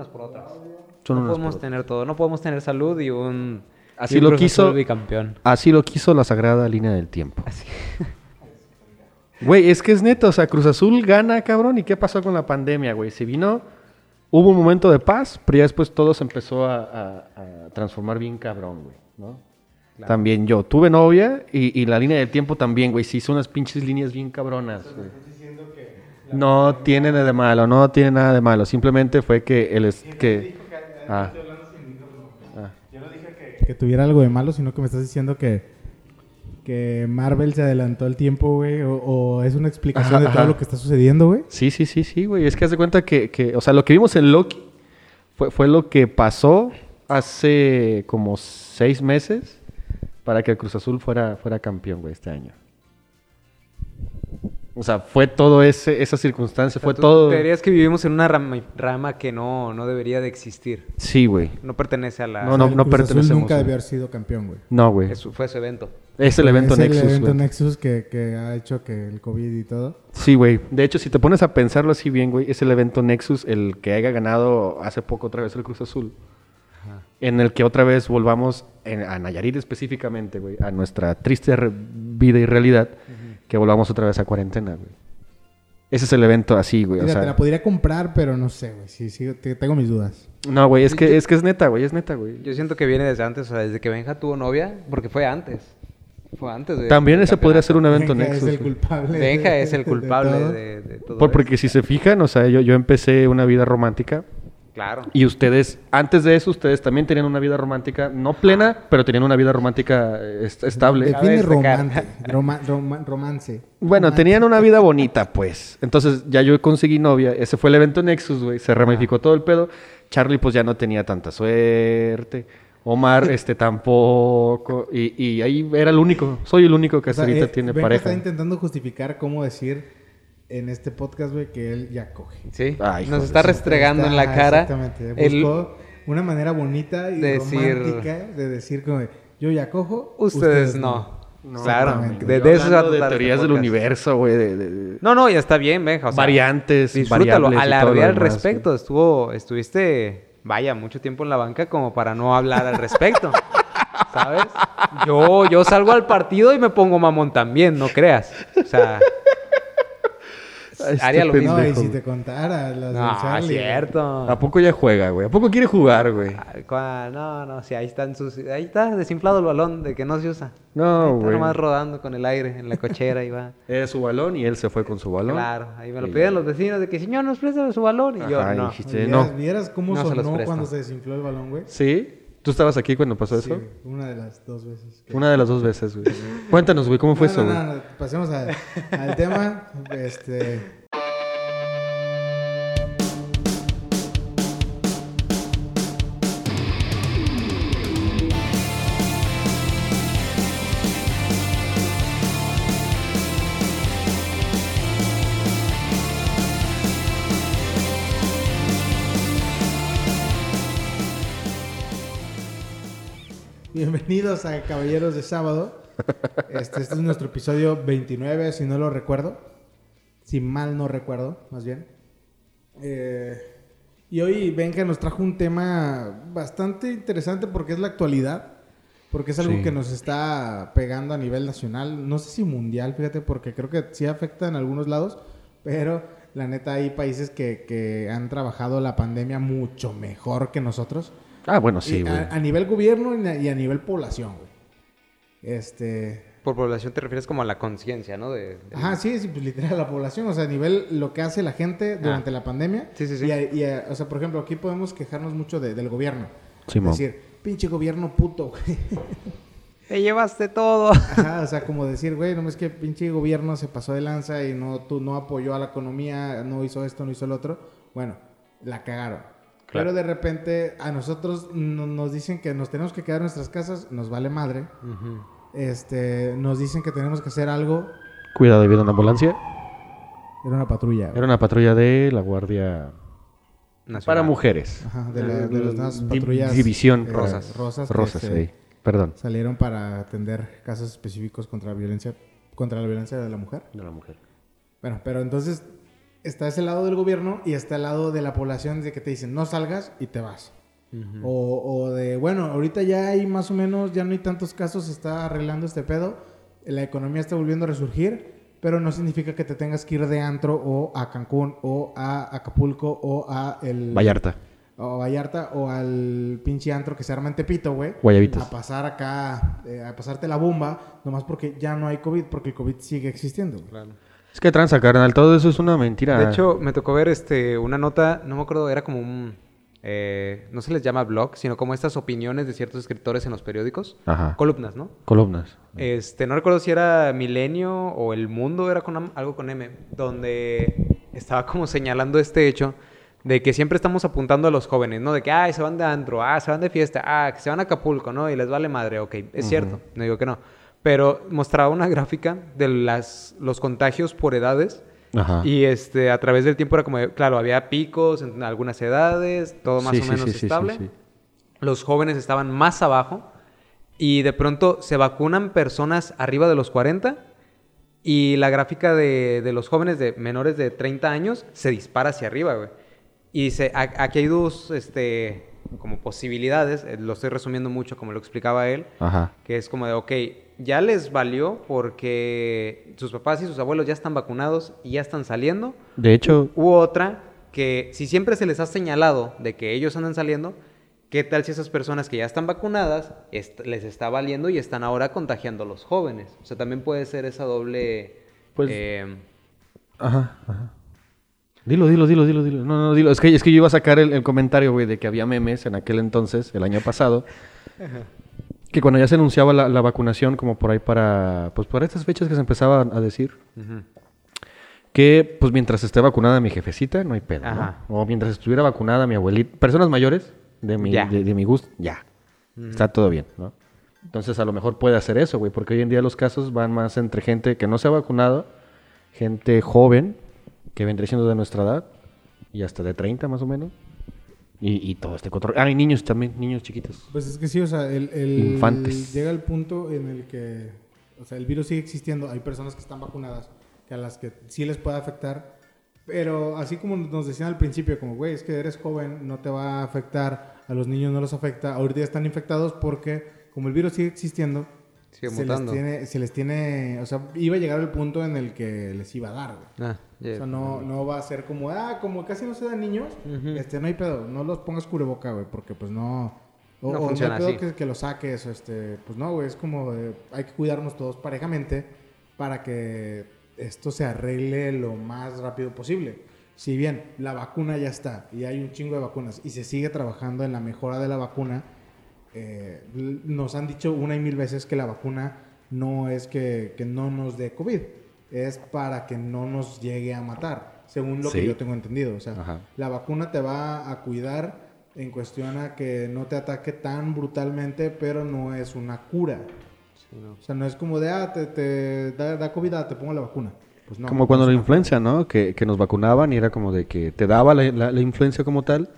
unas por otras. Son no unas podemos por tener todo. No podemos tener salud y un. Así y un lo quiso- bicampeón. Así lo quiso la sagrada línea del tiempo. Así. Güey, es que es neto, o sea, Cruz Azul gana, cabrón, ¿y qué pasó con la pandemia, güey? Se vino, hubo un momento de paz, pero ya después todo se empezó a, a- a transformar bien cabrón, güey, ¿no? También yo tuve novia y, y la línea del tiempo también, güey, se hizo unas pinches líneas bien cabronas, güey. No tiene nada de malo, no tiene nada de malo, simplemente fue que el es que... Ah, Yo no dije que, que tuviera algo de malo, sino que me estás diciendo que, que Marvel se adelantó el tiempo, güey, o, o es una explicación Ajá, de todo ajá. lo que está sucediendo, güey. Sí, sí, sí, sí, güey. Es que haz de cuenta que, que, o sea, lo que vimos en Loki fue, fue lo que pasó hace como seis meses para que el Cruz Azul fuera, fuera campeón, güey, este año. O sea, fue todo ese, esa circunstancia, fue Tú- todo... Tú dirías que vivimos en una rama, rama que no, no debería de existir. Sí, güey. No pertenece a la. No, no, no Cruz Azul pertenecemos, nunca güey. debió haber sido campeón, güey. No, güey. Eso fue su evento. Es el evento es Nexus, el evento. Nexus que, que ha hecho que el COVID y todo. Sí, güey. De hecho, si te pones a pensarlo así bien, güey, es el evento Nexus el que haya ganado hace poco otra vez el Cruz Azul. En el que otra vez volvamos en- a Nayarit específicamente, güey, a nuestra triste vida y realidad, que volvamos otra vez a cuarentena, güey. Ese es el evento así, güey. O Mira, te sea, la podría comprar, pero no sé, güey. Sí, sí, te- tengo mis dudas. no, güey, es que, es que es neta, güey, es neta, güey. Yo siento que viene desde antes, o sea, desde que Benja tuvo novia, porque fue antes. Fue antes. de- También ese podría ser un evento Benja Nexus. es el culpable. Benja de- es el de culpable todo. de, de todo. Por- porque esto. si se fijan, o sea, yo, yo empecé una vida romántica Claro. Y ustedes, antes de eso, ustedes también tenían una vida romántica, no plena, pero tenían una vida romántica eh, est- estable. Define romance. Roma- roma- romance. Bueno, Romance. tenían una vida bonita, pues. Entonces, ya yo conseguí novia. Ese fue el evento Nexus, güey. Se ramificó todo el pedo. Charlie, pues, ya no tenía tanta suerte. Omar, este, tampoco. Y, y ahí era el único. Soy el único que O hasta sea, ahorita eh, tiene pareja. está intentando justificar cómo decir en este podcast, güey, que él ya coge. Sí. Ay, hijo Nos está restregando en la Está- cara. Exactamente. el- Buscó una manera bonita y Decir- romántica de decir como yo ya cojo, Ustedes, no. No, claro. exactamente. De, eso este teorías del universo, güey. De, de- de- No, no, ya está bien, Benja. O sea, variantes, Disfrútalo. Alardear al demás, respecto. Estuvo, estuviste, vaya, mucho tiempo en la banca como para no hablar al respecto. ¿Sabes? Yo, yo salgo al partido y me pongo mamón también, no creas. O sea, haría lo mismo. No, y si te contara las No, Charlie, güey. cierto. ¿A poco ya juega, güey? ¿A poco quiere jugar, güey? Cua- No, no, sí, ahí están sus... Ahí está desinflado el balón de que no se usa. No, Ahí está güey. nomás rodando con el aire en la cochera y va. Era su balón y él se fue con su balón. Claro, ahí me lo Y- pidieron los vecinos de que señor nos presta su balón y yo Ajá, y no. dijiste, ¿Vieras, no. vieras cómo No sonó cuando se desinfló el balón, güey? ¿Sí? ¿Tú estabas aquí cuando pasó Sí, eso? güey, una de las dos veces. que- Una de las dos veces, güey. Cuéntanos, güey, ¿cómo fue No, eso, no, güey? no, no, pasemos al tema. Este, Bienvenidos a Caballeros de Sábado. Este, este es nuestro episodio 29, si no lo recuerdo. Si mal no recuerdo, más bien. Eh, y hoy Benja nos trajo un tema bastante interesante porque es la actualidad. Porque es algo Sí. que nos está pegando a nivel nacional. No sé si mundial, fíjate, porque creo que sí afecta en algunos lados. Pero la neta hay países que, que han trabajado la pandemia mucho mejor que nosotros. Ah, bueno, sí, güey. a, a nivel gobierno y a, y a nivel población, güey. Este. Por población te refieres como a la conciencia, ¿no? De, de- Ajá, sí, sí, pues literal la población, o sea, a nivel lo que hace la gente durante la pandemia. Ah. Sí, sí, sí. Y, a- y a- o sea, por ejemplo, aquí podemos quejarnos mucho de- del gobierno. Simón. Es decir, pinche gobierno puto, güey. Te llevaste todo. Ajá, o sea, como decir, güey, no es que pinche gobierno se pasó de lanza y no, tú no apoyó a la economía, no hizo esto, no hizo el otro. Bueno, la cagaron. Claro. Pero de repente a nosotros no- nos dicen que nos tenemos que quedar en nuestras casas, nos vale madre. Este, nos dicen que tenemos que hacer algo. Cuidado, había una ambulancia. Era una patrulla. güey. Era una patrulla de la Guardia Nacional. para mujeres. Ajá, de, la- de las patrullas. División eh, Rosas. Rosas. Rosas, sí. Perdón. Salieron para atender casos específicos contra la violencia, contra la violencia de la mujer. De la mujer. Bueno, pero entonces está ese lado del gobierno y está el lado de la población de que te dicen no salgas y te vas. o, o de, bueno, ahorita ya hay más o menos, ya no hay tantos casos, se está arreglando este pedo, la economía está volviendo a resurgir, pero no significa que te tengas que ir de antro o a Cancún o a Acapulco o a el... Vallarta. O a Vallarta o al pinche antro que se arma en Tepito, güey. Guayabitas. A pasar acá, eh, a pasarte la bomba, nomás porque ya no hay COVID, porque el COVID sigue existiendo. güey. Es que tranza, carnal. Todo eso es una mentira. De hecho, me tocó ver este una nota, no me acuerdo, era como un... eh, no se les llama blog, sino como estas opiniones de ciertos escritores en los periódicos. Ajá. Columnas, ¿no? Columnas. Este, no recuerdo si era Milenio o El Mundo, era con algo con M, donde estaba como señalando este hecho de que siempre estamos apuntando a los jóvenes, ¿no? De que, ay, se van de antro, ah, se van de fiesta, ah, que se van a Acapulco, ¿no? Y les vale madre, ok, es cierto, no digo que no. Pero mostraba una gráfica de las, los contagios por edades Ajá. y este, a través del tiempo era como, claro, había picos en algunas edades, todo más Sí, o sí, menos sí, sí, sí, estable. sí. Los jóvenes estaban más abajo y de pronto se vacunan personas arriba de los 40 y la gráfica de, de los jóvenes de menores de 30 años se dispara hacia arriba, güey. Y dice, aquí hay dos, este, como posibilidades, eh, lo estoy resumiendo mucho como lo explicaba él, Ajá. que es como de, ok, ya les valió porque sus papás y sus abuelos ya están vacunados y ya están saliendo. De hecho, U otra, que si siempre se les ha señalado de que ellos andan saliendo, ¿qué tal si esas personas que ya están vacunadas est- les está valiendo y están ahora contagiando a los jóvenes? O sea, también puede ser esa doble... Pues- eh, Ajá, ajá. Dilo, dilo, dilo, dilo, dilo. No, no, dilo. Es que, es que yo iba a sacar el, el comentario, güey, de que había memes en aquel entonces, el año pasado, que cuando ya se anunciaba la, la vacunación, como por ahí para, pues para estas fechas que se empezaba a decir, que pues mientras esté vacunada mi jefecita, no hay pedo. O mientras estuviera vacunada mi abuelita, personas mayores de mi, de mi gusto, ya. Está todo bien, ¿no? Entonces a lo mejor puede hacer eso, güey, porque hoy en día los casos van más entre gente que no se ha vacunado, gente joven, que vendría siendo de nuestra edad, y hasta de 30 más o menos, y, y todo este control. Ah, y niños también, niños chiquitos. Pues es que sí, o sea, el, el- Infantes. llega el punto en el que, o sea, el virus sigue existiendo, hay personas que están vacunadas, que a las que sí les puede afectar, pero así como nos decían al principio, como, güey, es que eres joven, no te va a afectar, a los niños no los afecta, ahorita ya están infectados porque como el virus sigue existiendo, Sigue se, les mutando. tiene, se les tiene, o sea, iba a llegar el punto en el que les iba a dar, güey. Ah, ya. O sea, no, no va a ser como, ah, como casi no se dan niños, este, no hay pedo, no los pongas cubreboca, güey, porque pues no... O, No o funciona hay pedo así. Que, que lo saques, este, pues no, güey, es como, de, hay que cuidarnos todos parejamente para que esto se arregle lo más rápido posible. Si bien la vacuna ya está y hay un chingo de vacunas y se sigue trabajando en la mejora de la vacuna, eh, nos han dicho una y mil veces que la vacuna no es que, que no nos dé COVID, es para que no nos llegue a matar, según lo Sí. que yo tengo entendido. O sea, Ajá. la vacuna te va a cuidar en cuestión a que no te ataque tan brutalmente, pero no es una cura. Sí, no. O sea, no es como de, ah, te, te da, da COVID, ah, te pongo la vacuna. Pues no. como cuando no la influencia, ¿no? Que, que nos vacunaban y era como de que te daba la, la- la influencia como tal,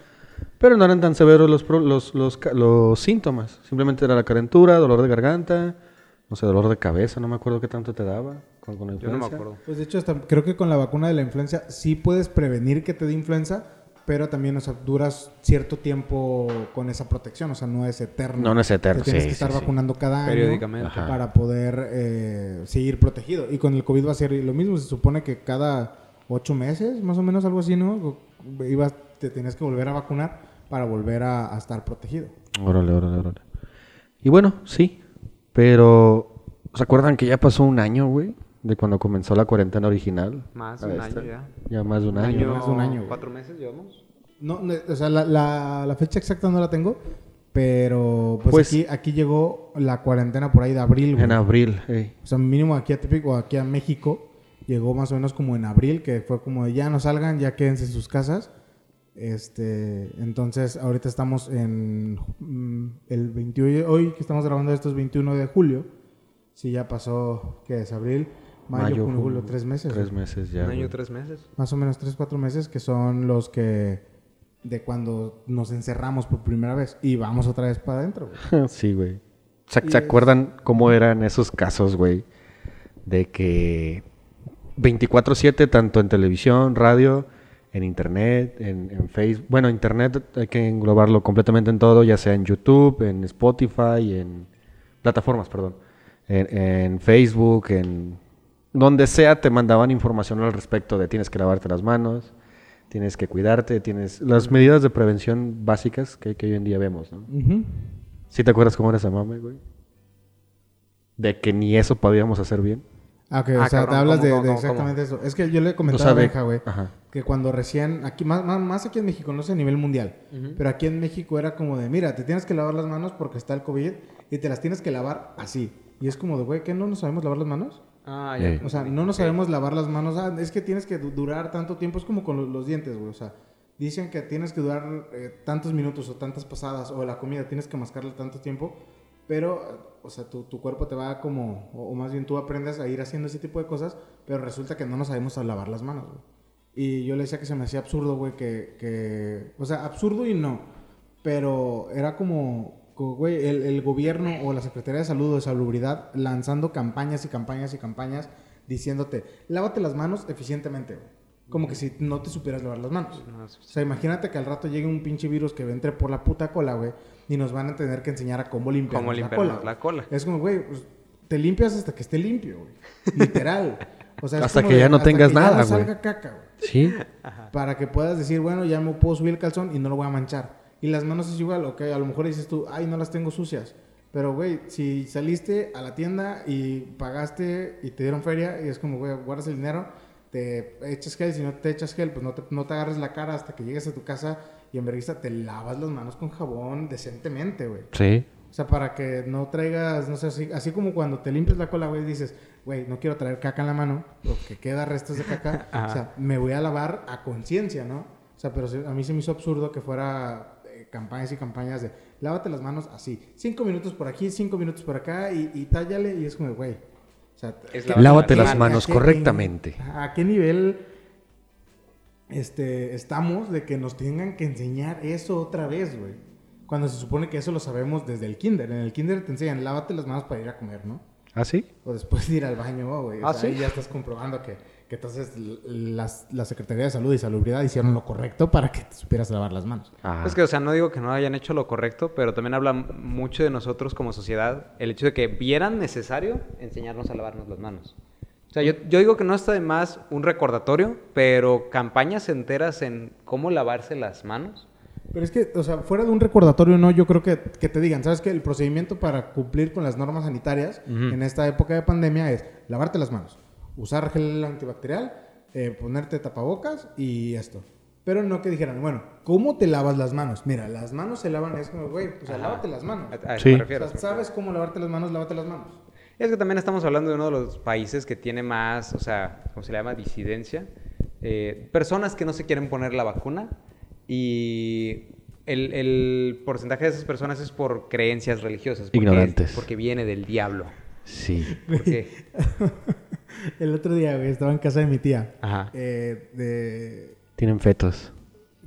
pero no eran tan severos los, pro- los, los, ca- los síntomas. Simplemente era la calentura, dolor de garganta, no sé, dolor de cabeza, no me acuerdo qué tanto te daba con, con la Yo no me acuerdo. Pues de hecho, hasta creo que con la vacuna de la influenza sí puedes prevenir que te dé influenza, pero también, o sea, duras cierto tiempo con esa protección, o sea, no es eterno. No, no es eterno, Te tienes sí, que estar sí, sí. vacunando cada año Periódicamente. Para poder eh, seguir protegido. Y con el COVID va a ser lo mismo, se supone que cada ocho meses, más o menos algo así, ¿no? Ibas, te tenías que volver a vacunar para volver a, a estar protegido. Órale, órale, órale. Y bueno, sí, pero ¿se acuerdan que ya pasó un año, güey? De cuando comenzó la cuarentena original. Más de un esta? año ya. Ya más de un Un año. año, Más de un año, güey. ¿Cuatro meses llevamos? No, no, o sea, la, la- la fecha exacta no la tengo, pero pues, Pues- aquí, aquí llegó la cuarentena por ahí de abril, güey. En abril, ey. O sea, mínimo aquí a Tepic o aquí a México llegó más o menos como en abril, que fue como de ya no salgan, ya quédense en sus casas. Este, entonces ahorita estamos en mm, el 21, hoy que estamos grabando esto es 21 de julio. Sí, ya pasó, ¿qué es? Abril, mayo, junio, julio, tres meses. Tres meses ya. un año, güey. tres meses. Más o menos tres, cuatro meses que son los que de cuando nos encerramos por primera vez y vamos otra vez para adentro. güey. sí, güey. ¿Se, se es- acuerdan cómo eran esos casos, güey? De que 24/7, tanto en televisión, radio, en internet, en, en Facebook. Bueno, internet hay que englobarlo completamente en todo, ya sea en YouTube, en Spotify, en plataformas, perdón. En, en Facebook, en donde sea te mandaban información al respecto de tienes que lavarte las manos, tienes que cuidarte, tienes las medidas de prevención básicas que, que hoy en día vemos, ¿no? Ujú. ¿Sí te acuerdas cómo era esa mame, güey? De que ni eso podíamos hacer bien. Ah, ok, Ah, o sea, cabrón, te hablas ¿cómo, de, cómo, de cómo, exactamente eso. Es que yo le O comentaba sea, a Benja, güey, que cuando recién, aquí más, más, aquí en México, no sé a nivel mundial, pero aquí en México era como de, mira, te tienes que lavar las manos porque está el COVID y te las tienes que lavar así. Y es como de, güey, ¿qué no nos sabemos lavar las manos? Ah, ya. O sea, no nos sabemos lavar las manos. Ah, es que tienes que du- durar tanto tiempo. Es como con los, los dientes, güey. O sea, dicen que tienes que durar eh, tantos minutos o tantas pasadas o la comida tienes que mascarla tanto tiempo. Pero, o sea, tu, tu cuerpo te va como, o, o más bien tú aprendes a ir haciendo ese tipo de cosas, pero resulta que no nos sabemos a lavar las manos, güey. Y yo le decía que se me hacía absurdo, güey, que, que, o sea, absurdo y no, pero era como, güey, el, el gobierno o la Secretaría de Salud o de Salubridad lanzando campañas y campañas y campañas diciéndote, lávate las manos eficientemente, güey. Como que si no te supieras lavar las manos. No, O sea, imagínate que al rato llegue un pinche virus que entre por la puta cola, güey, y nos van a tener que enseñar a cómo limpiar Cómo la cola. la cola. Es como, güey, pues, te limpias hasta que esté limpio, güey. Literal. O sea, Hasta que de- ya no hasta tengas que ya nada, no güey. salga caca, güey. Sí. Para que puedas decir, bueno, ya me puedo subir el calzón y no lo voy a manchar. Y las manos es igual, ok, a lo mejor dices tú, ay, no las tengo sucias. Pero, güey, si saliste a la tienda y pagaste y te dieron feria y es como, güey, guardas el dinero, te echas gel, si no te echas gel, pues no te, no te agarres la cara hasta que llegues a tu casa y en vergüenza te lavas las manos con jabón decentemente, güey. Sí. O sea, para que no traigas, no sé, así, así como cuando te limpias la cola, güey, dices, güey, no quiero traer caca en la mano, porque queda restos de caca. Ajá. o sea, me voy a lavar a conciencia, ¿no? O sea, pero a mí se me hizo absurdo que fuera eh, campañas y campañas de, lávate las manos así, cinco minutos por aquí, cinco minutos por acá, y, y tállale, y es como, güey. O sea, Es ¿qué- Lávate Lávate las manos. manos ¿a qué- correctamente. ¿A qué nivel este, estamos de que nos tengan que enseñar eso otra vez, güey? Cuando se supone que eso lo sabemos desde el kinder. En el kinder te enseñan, lávate las manos para ir a comer, ¿no? ¿Ah, sí? O después de ir al baño, güey. O ¿Ah, sea, sí? ahí ya estás comprobando que, que entonces las- la Secretaría de Salud y Salubridad hicieron lo correcto para que te supieras lavar las manos. Ah. Es que, o sea, no digo que no hayan hecho lo correcto, pero también habla mucho de nosotros como sociedad el hecho de que vieran necesario enseñarnos a lavarnos las manos. O sea, yo, yo digo que no está de más un recordatorio, pero campañas enteras en cómo lavarse las manos. Pero es que, o sea, fuera de un recordatorio, no, yo creo que, que te digan, ¿sabes qué? El procedimiento para cumplir con las normas sanitarias Ujú. en esta época de pandemia es lavarte las manos, usar gel antibacterial, eh, ponerte tapabocas y esto. Pero no que dijeran, bueno, ¿cómo te lavas las manos? Mira, las manos se lavan, es como, güey, o sea, Ajá. lávate las manos. A, Sí. me O refiero. sea, ¿sabes cómo lavarte las manos? Lávate las manos. Es que también estamos hablando de uno de los países que tiene más, o sea, ¿cómo se le llama? Disidencia. Eh, personas que no se quieren poner la vacuna y el, el porcentaje de esas personas es por creencias religiosas. porque- Ignorantes. Porque viene del diablo. Sí. Porque, El otro día, güey, estaba en casa de mi tía. Ajá. Eh, de... Tienen fetos.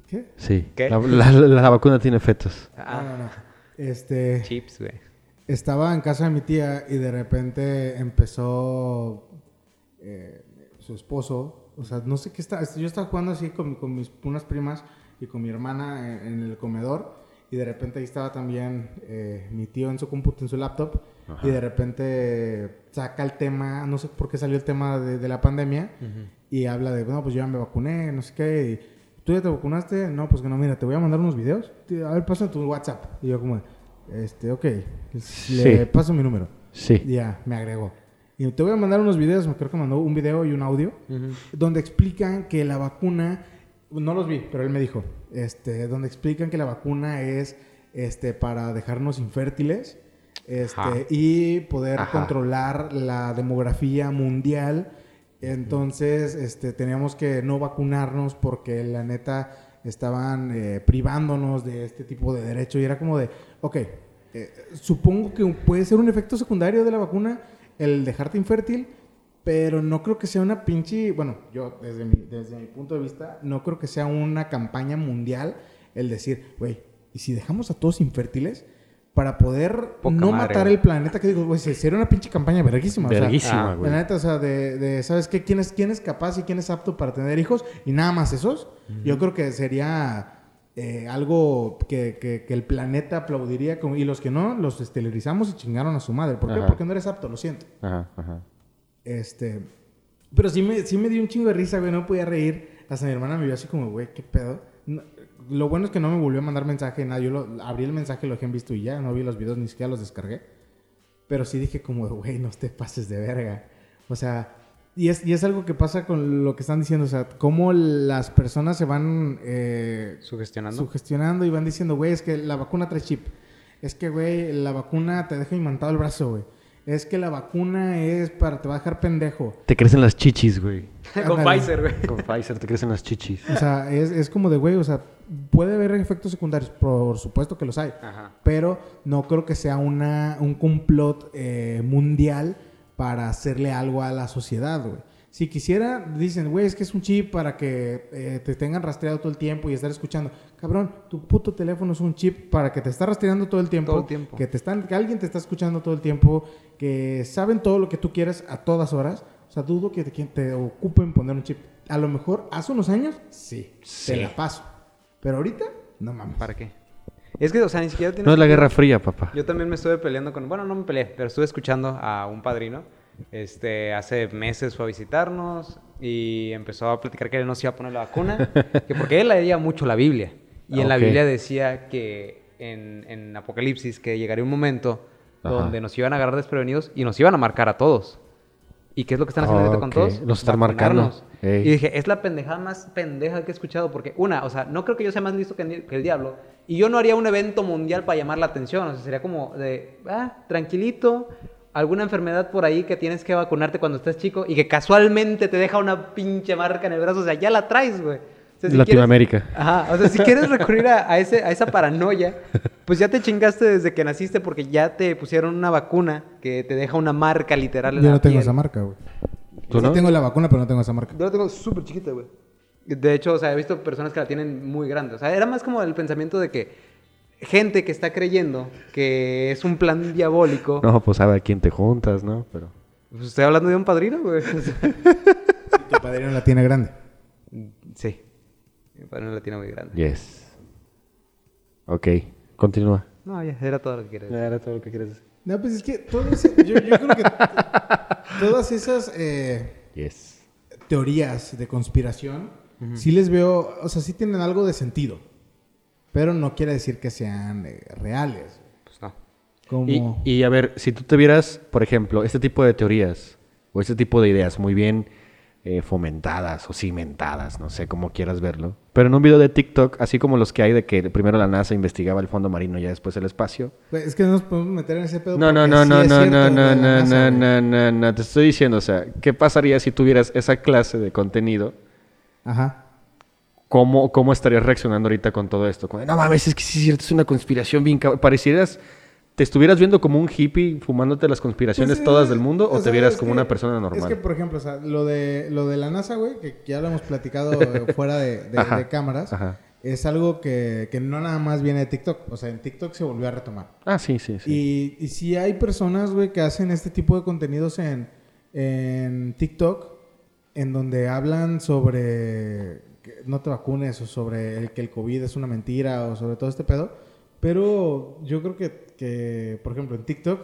¿Qué? Sí. ¿Qué? La, la- la- la vacuna tiene fetos. ah, No, no, no. Este... chips, güey. Estaba en casa de mi tía y de repente empezó eh, su esposo, o sea, no sé qué está, yo estaba jugando así con, con mis unas primas y con mi hermana en, en el comedor y de repente ahí estaba también eh, mi tío en su computador, en su laptop y de repente saca el tema, no sé por qué salió el tema de, de la pandemia y habla de, bueno, pues yo ya me vacuné, no sé qué, y, ¿tú ya te vacunaste? No, pues que no, mira, te voy a mandar unos videos, a ver, pasa tu WhatsApp. Y yo como, este, ok, le Sí. paso mi número. Sí. Ya, me agregó. Y te voy a mandar unos videos, me creo que mandó un video y un audio, donde explican que la vacuna, no los vi, pero él me dijo, este, donde explican que la vacuna es este, para dejarnos infértiles este, Ajá. y poder Ajá. controlar la demografía mundial. Entonces, este, teníamos que no vacunarnos porque la neta estaban eh, privándonos de este tipo de derecho y era como de, ok, eh, supongo que puede ser un efecto secundario de la vacuna el dejarte infértil, pero no creo que sea una pinche, bueno, yo desde mi, desde mi punto de vista, no creo que sea una campaña mundial el decir, güey, ¿y si dejamos a todos infértiles? para poder Poca no madre, matar güey. el planeta. Que digo, güey, se- sería una pinche campaña verguísima. o sea, Verguísima, ah, güey. la neta, o sea, de, de, ¿sabes qué? ¿Quién es, ¿Quién es capaz y quién es apto para tener hijos? Y nada más esos. Yo creo que sería eh, algo que, que- que el planeta aplaudiría. como- y los que no, los esterilizamos y chingaron a su madre. ¿Por qué? Ajá. Porque no eres apto, lo siento. Ajá, ajá. Este. Pero sí me, sí me dio un chingo de risa, güey. No podía reír. Hasta mi hermana me vio así como, güey, ¿qué pedo? No- lo bueno es que no me volvió a mandar mensaje, nada. Yo lo, abrí el mensaje, lo dejé en visto y ya. No vi los videos, ni siquiera los descargué. Pero sí dije como, güey, no te pases de verga. O sea, y es, y es algo que pasa con lo que están diciendo. O sea, cómo las personas se van eh, Sugestionando. sugestionando y van diciendo, güey, es que la vacuna trae chip. Es que, güey, la vacuna te deja imantado el brazo, güey. Es que la vacuna es para, te va a dejar pendejo. Te crecen las chichis, güey. Con. Pfizer, güey. Con Pfizer te crecen las chichis. O sea, es, es como de, güey, o sea, puede haber efectos secundarios, por supuesto que los hay. Ajá. Pero no creo que sea una, un complot eh, mundial para hacerle algo a la sociedad, güey. Si quisiera, dicen, güey, es que es un chip para que eh, te tengan rastreado todo el tiempo y estar escuchando. Cabrón, tu puto teléfono es un chip para que te está rastreando todo el tiempo. Todo el tiempo. Que, te están, que alguien te está escuchando todo el tiempo. Que saben todo lo que tú quieres a todas horas. O sea, dudo que te, que te ocupen poner un chip. A lo mejor hace unos años, sí, Sí. te la paso. Pero ahorita, no mames. ¿Para qué? Es que, o sea, ni siquiera tienes No es la Guerra Fría, papá. Yo también me estuve peleando con... Bueno, no me peleé, pero estuve escuchando a un padrino. Este, hace meses fue a visitarnos y empezó a platicar que él nos iba a poner la vacuna. que porque él leía mucho la Biblia. Y en la. Biblia decía que en, en Apocalipsis que llegaría un momento Ajá. donde nos iban a agarrar desprevenidos y nos iban a marcar a todos. ¿Y qué es lo que están haciendo ahorita con todos? los están marcando. Ey. Y dije, es la pendejada más pendeja que he escuchado. Porque, una, o sea, no creo que yo sea más listo que, el- que el diablo. Y yo no haría un evento mundial para llamar la atención. O sea, sería como de, ah, tranquilito. Alguna enfermedad por ahí que tienes que vacunarte cuando estás chico y que casualmente te deja una pinche marca en el brazo. O sea, ya la traes, güey. Sea, si Latinoamérica. quieres- Ajá, o sea, si quieres recurrir a, a ese, a esa paranoia, pues ya te chingaste desde que naciste porque ya te pusieron una vacuna que te deja una marca literal en Yo la no tengo piel. esa marca, güey. ¿Tú Sí no? tengo la vacuna, pero no tengo esa marca. Yo la tengo súper chiquita, güey. De hecho, o sea, he visto personas que la tienen muy grande. O sea, era más como el pensamiento de que gente que está creyendo que es un plan diabólico. No, pues sabe a quién te juntas, ¿no? Pero... Pues estoy hablando de un padrino, güey. O sea, Tu padrino la tiene grande. Mi padrino la tiene muy grande. Yes. Ok, continúa. No, ya, era todo lo que quería decir. Era todo lo que quieres decir. No, pues es que todo ese- yo, yo creo que todas esas eh, Yes. teorías de conspiración, sí les veo, o sea, sí tienen algo de sentido. Pero no quiere decir que sean eh, reales. Pues no. Como... Y, y, a ver, si tú te vieras, por ejemplo, este tipo de teorías o este tipo de ideas muy bien eh, fomentadas o cimentadas, no sé cómo quieras verlo, pero en un video de TikTok, así como los que hay de que primero la NASA investigaba el fondo marino y ya después el espacio. Es que no nos podemos meter en ese pedo. No, no, no, sí no, no, cierto no, no, no, NASA, no, no, no, no, te estoy diciendo, o sea, ¿qué pasaría si tuvieras esa clase de contenido? Ajá. ¿Cómo, ¿Cómo estarías reaccionando ahorita con todo esto? Como, no mames, es que sí es cierto, es una conspiración bien. Parecieras, ¿te estuvieras viendo como un hippie fumándote las conspiraciones Pues, todas del mundo o, sea, te vieras como que- una persona normal? Es que, por ejemplo, o sea, lo de, lo de la NASA, güey, que ya lo hemos platicado eh, fuera de, de- Ajá, de cámaras, ajá. es algo que, que no nada más viene de TikTok. O sea, en TikTok se volvió a retomar. Ah, sí, sí, sí. Y, y sí hay personas, güey, que hacen este tipo de contenidos en, en TikTok, en donde hablan sobre que no te vacunes o sobre el, que el COVID es una mentira o sobre todo este pedo. Pero yo creo que, que, por ejemplo, en TikTok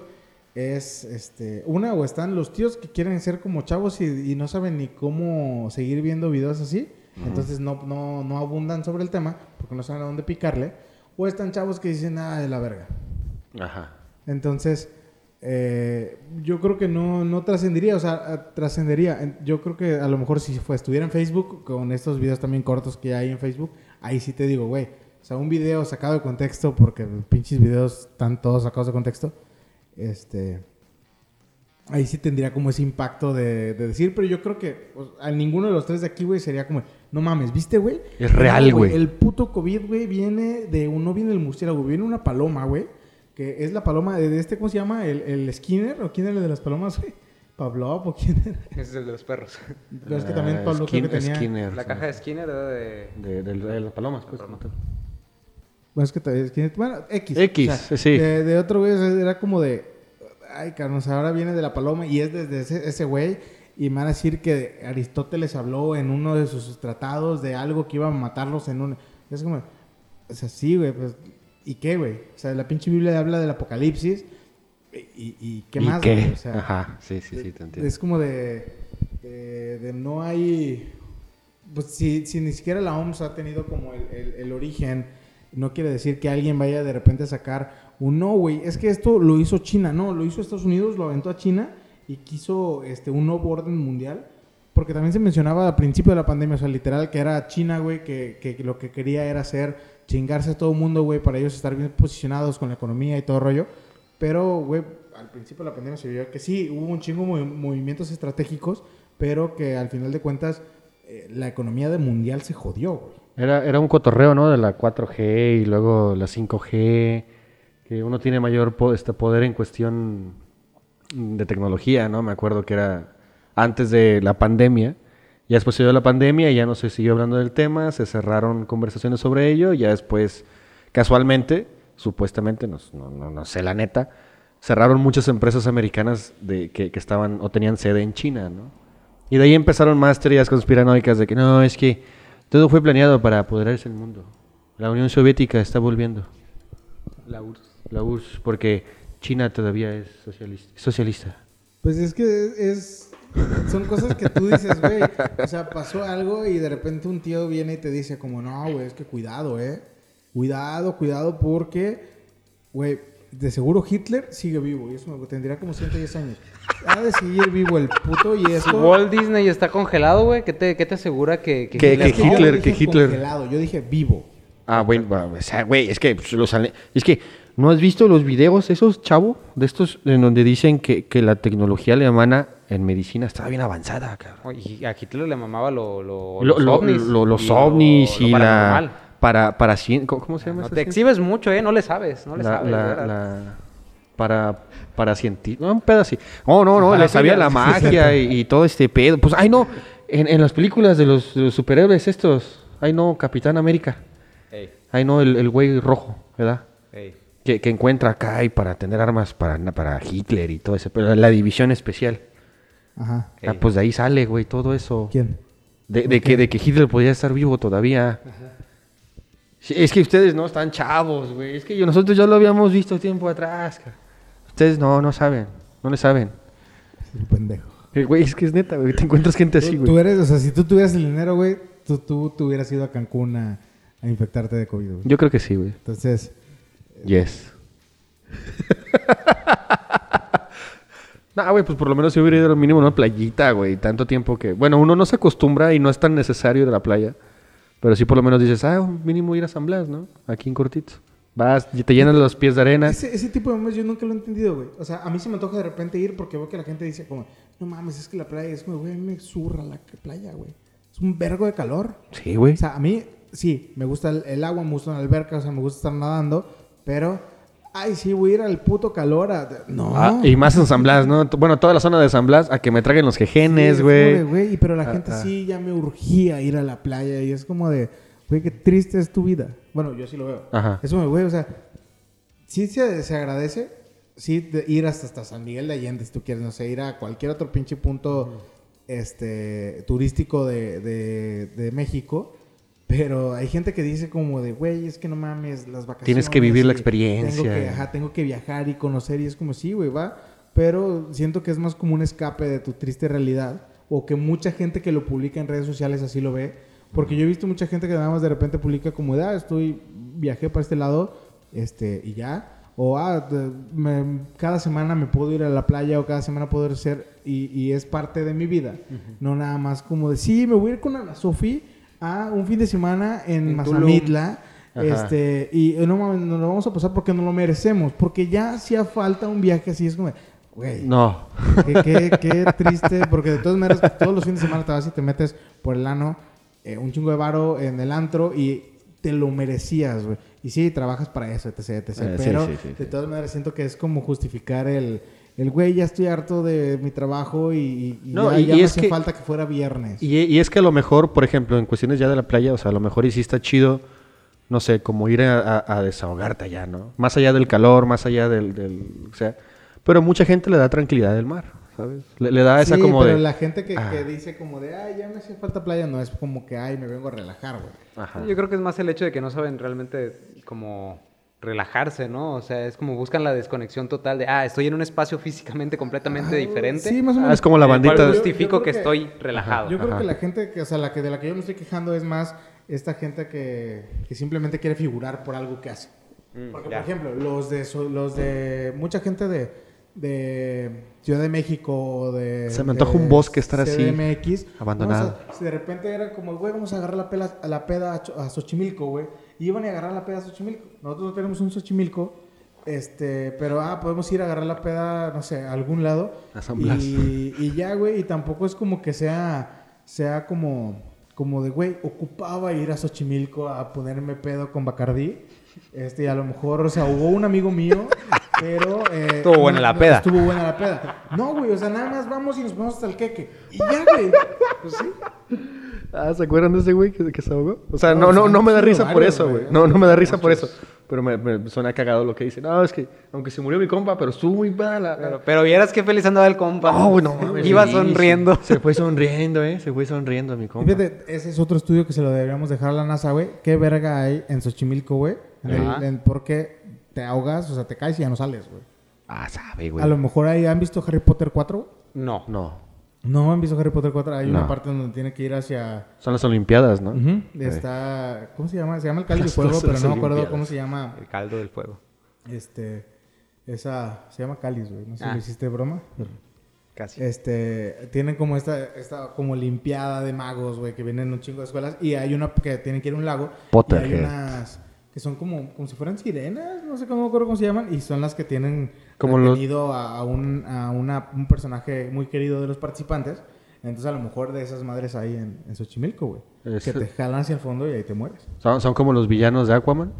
es este una o están los tíos que quieren ser como chavos y, y no saben ni cómo seguir viendo videos así. Entonces no, no, no abundan sobre el tema porque no saben a dónde picarle. O están chavos que dicen, ah, de la verga. Ajá. Entonces, eh, yo creo que no, no trascendería, o sea, a- trascendería. En- Yo creo que a lo mejor si fue, estuviera en Facebook, con estos videos también cortos que hay en Facebook, ahí sí te digo, güey, o sea, un video sacado de contexto, porque los pinches videos están todos sacados de contexto, este... Ahí sí tendría como ese impacto de, de decir, pero yo creo que pues, a ninguno de los tres de aquí, güey, sería como, no mames, ¿viste, güey? Es real, güey. El puto COVID, güey, viene de un, no viene el murciélago, viene una paloma, güey, que es la paloma de, de este, ¿cómo se llama? El, el Skinner, ¿o quién era el de las palomas, güey? Pavlov, ¿o quién era? Ese es el de los perros. Pero es que también Pablo creo que Skin- tenía... Skinner, La sí. caja de Skinner era de... De, de- de las palomas, pues. Paloma. Bueno, es que todavía es 500. Bueno, X. X, sí. De, de otro güey, era como de. Ay, Carlos, ahora viene de la paloma y es desde ese, ese güey. Y me van a decir que Aristóteles habló en uno de sus tratados de algo que iba a matarlos en un. Es como. O sea, sí, güey, pues. ¿Y qué, güey? O sea, la pinche Biblia habla del apocalipsis. ¿Y, y qué ¿Y más, qué? güey? O sea, Ajá, sí, sí, sí, te entiendo. es como de, de, de no hay... Pues si, si ni siquiera la OMS ha tenido como el, el- el origen, no quiere decir que alguien vaya de repente a sacar un no, güey, es que esto lo hizo China, no, lo hizo Estados Unidos, lo aventó a China y quiso este, un nuevo orden mundial. Porque también se mencionaba al principio de la pandemia, o sea, literal, que era China, güey, que, que lo que quería era hacer chingarse a todo el mundo, güey, para ellos estar bien posicionados con la economía y todo rollo. Pero, güey, al principio de la pandemia se vio que sí, hubo un chingo de movi- movimientos estratégicos, pero que al final de cuentas eh, la economía del mundial se jodió, güey. Era, era un cotorreo, ¿no? De la 4G y luego la 5G, que uno tiene mayor este poder en cuestión de tecnología, ¿no? Me acuerdo que era antes de la pandemia. Ya después se dio la pandemia y ya no se siguió hablando del tema, se cerraron conversaciones sobre ello, ya después, casualmente, supuestamente, no, no, no- no sé la neta, cerraron muchas empresas americanas de, que, que estaban o tenían sede en China, ¿no? Y de ahí empezaron más teorías conspiranoicas de que no, es que todo fue planeado para apoderarse del mundo. La Unión Soviética está volviendo. La URSS. La URSS, porque China todavía es socialista. socialista. Pues es que es... Son cosas que tú dices, güey. O sea, pasó algo y de repente un tío viene y te dice como, no, güey, es que cuidado, ¿eh? Cuidado, cuidado porque, güey, de seguro Hitler sigue vivo. Y eso me- tendría como 110 años. Ha de seguir vivo el puto y Si esto... Walt Disney está congelado, güey, ¿qué te, qué te asegura que, Que- Hitler- que no Hitler- que Hitler- congelado, yo dije vivo. Ah, bueno, bueno, o sea, güey, es que pues, los es que ¿no has visto los videos esos, chavo? De estos en donde dicen que, que la tecnología alemana en medicina estaba bien avanzada, cabrón. Y a Hitler le mamaba lo, lo- Lo- los lo- ovnis. lo- los y lo- ovnis lo y paranormal. la para para cien- ¿cómo, cómo se llama? No te ciencia? exhibes mucho, ¿eh? No le sabes, no le la, sabes. la- la- para para científicos, no, un pedo así. Oh, no, no, Para le sabía la magia y, y todo este pedo. Pues, ay, no, en, en las películas de los, de los superhéroes estos, ay, no, Capitán América, Ey, ay, no, el, el güey rojo, ¿verdad? ey. Que, que encuentra acá y para tener armas para, para Hitler y todo ese, pero la división especial. Ajá. Ah, pues de ahí sale, güey, todo eso. ¿Quién? De, de que, de que Hitler podía estar vivo todavía. Sí, Es que ustedes no están chavos, güey. Es que yo- nosotros ya lo habíamos visto tiempo atrás. ca. Ustedes no, no saben. No le saben. El pendejo. Eh, Güey, es que es neta, güey. Te encuentras gente así, Tú, tú güey. eres, o sea, si tú tuvieras el dinero, güey, tú, tú, tú hubieras ido a Cancún a, a infectarte de COVID, güey. Yo creo que sí, güey. Entonces, Yes. nah, güey, pues por lo menos si hubiera ido al mínimo a una playita, güey. Tanto tiempo que... Bueno, uno no se acostumbra y no es tan necesario a la playa. Pero sí por lo menos dices, ah, mínimo ir a San Blas, ¿no? Aquí en cortito. Vas te llenas los pies de arena. ese, ese tipo de memes yo nunca lo he entendido, güey. O sea, a mí se me antoja de repente ir porque veo que la gente dice como, no mames, es que la playa es como, güey, me zurra la playa, güey. Es un vergo de calor. Sí, güey. O sea, a mí, sí, me gusta el, el agua, me gusta la alberca, o sea, me gusta estar nadando, pero, ay, sí, voy a ir al puto calor. a- No. Ah, y más en San Blas, ¿no? Bueno, toda la zona de San Blas, a que me traguen los Sí, jejenes, güey. y Pero la Ah, gente ah. sí ya me urgía ir a la playa y es como de, güey, qué triste es tu vida. Bueno, yo sí lo veo. Ajá. Es como, güey, o sea, sí se, se agradece, sí, de ir hasta, hasta San Miguel de Allende, si tú quieres, no sé, ir a cualquier otro pinche punto este, turístico de, de, de México. Pero hay gente que dice como de, güey, es que no mames, las vacaciones. Tienes que vivir la experiencia. Tengo que, ajá, tengo que viajar y conocer y es como, sí, güey, va. Pero siento que es más como un escape de tu triste realidad. O que mucha gente que lo publica en redes sociales así lo ve. Porque yo he visto mucha gente que nada más de repente publica como ah, estoy, viajé para este lado, este, y ya. O, ah, me- cada semana me puedo ir a la playa o cada semana puedo hacer, y, y es parte de mi vida. No nada más como de, sí, me voy a ir con Ana Sofi a un fin de semana en, En Mazamitla. Ajá. Este, y eh, no mames, nos lo vamos a pasar porque no lo merecemos. Porque ya hacía falta un viaje así. Es como, güey, No. qué, qué- qué triste. Porque de todas maneras, todos los fines de semana te vas y te metes por el ano eh, un chingo de varo en el antro y te lo merecías, güey. Y sí, trabajas para eso, etc, etc. Eh, pero sí, sí, de todas maneras siento que es como justificar el... El güey, ya estoy harto de mi trabajo y, No, ya, y- ya y me es hace que- falta que fuera viernes. Y, y es que a lo mejor, por ejemplo, en cuestiones ya de la playa, o sea, a lo mejor y sí está chido no sé, como ir a, a- a desahogarte allá, ¿no? Más allá del calor, más allá del, del- o sea, pero mucha gente le da tranquilidad del mar, ¿sabes? Le, le da esa Sí, como pero de... la gente que, Ah. que dice como de, ay, ya me hace falta playa, no es como que, ay, me vengo a relajar, güey. Ajá. Yo creo que es más el hecho de que no saben realmente como relajarse, ¿no? O sea, es como buscan la desconexión total de, ah, estoy en un espacio físicamente completamente diferente. Sí, más o Ah, menos. es como la cual bandita de- justifico Yo- yo que estoy relajado. Yo creo Ajá. que la gente que, o sea, la que de la que yo me estoy quejando es más esta gente que, que simplemente quiere figurar por algo que hace. Mm, Porque, ya. por ejemplo, los de, so- los de mucha gente de, de Ciudad de México o de... Se me antoja un bosque estar así, abandonado. si de repente era como, güey, vamos a agarrar la, pela, a la peda a Xochimilco, güey. Y iban a agarrar la peda a Xochimilco. Nosotros no tenemos un Xochimilco. Este, pero ah, podemos ir a agarrar la peda, no sé, a algún lado. A San Blas. Y, y ya, güey, y tampoco es como que sea, sea como, como de, güey, ocupaba ir a Xochimilco a ponerme pedo con Bacardí. Este, y a lo mejor, o sea, hubo un amigo mío, pero... eh, Estuvo buena la peda. Estuvo buena la peda. No, güey, o sea, nada más vamos y nos ponemos hasta el queque. Y ya, güey. Pues sí. Ah, ¿se acuerdan de ese güey que, que se ahogó? O sea, No, no, no, me da risa por eso, güey. No, no me da risa por eso. Pero me, me suena cagado lo que dice. No, es que, aunque se murió mi compa, pero estuvo muy mala. Pero, pero vieras qué feliz andaba el compa. No, güey, no mames. Iba sí, sonriendo. sí. Se fue sonriendo, ¿eh? Se fue sonriendo mi compa. Fíjate, ese es otro estudio que se lo deberíamos dejar a la NASA, güey. ¿Qué verga hay en Xochimilco, güey? En el- Ajá. en por qué te ahogas, o sea, te caes y ya no sales, güey. Ah, sabe, güey. A lo mejor ahí han visto Harry Potter 4, güey. No. No. No han visto Harry Potter 4. Hay una parte donde tiene que ir hacia. Son las Olimpiadas, ¿no? Está. ¿Cómo se llama? Se llama el Cáliz de Las Fuego, pero no me acuerdo cómo se llama. El caldo del fuego. Este. Esa. Se llama Cáliz, güey. No sé si Ah. le hiciste broma. Casi. Este, tienen como esta, esta como limpiada de magos, güey, que vienen en un chingo de escuelas y hay una que tienen que ir a un lago y hay unas que son como, como si fueran sirenas, no sé cómo me acuerdo cómo se llaman, y son las que tienen Como los- retenido a, a un, a una- un personaje muy querido de los participantes. Entonces a lo mejor de esas madres ahí en, en Xochimilco, güey. Es- Que te jalan hacia el fondo y ahí te mueres. Son, son como los villanos de Aquaman.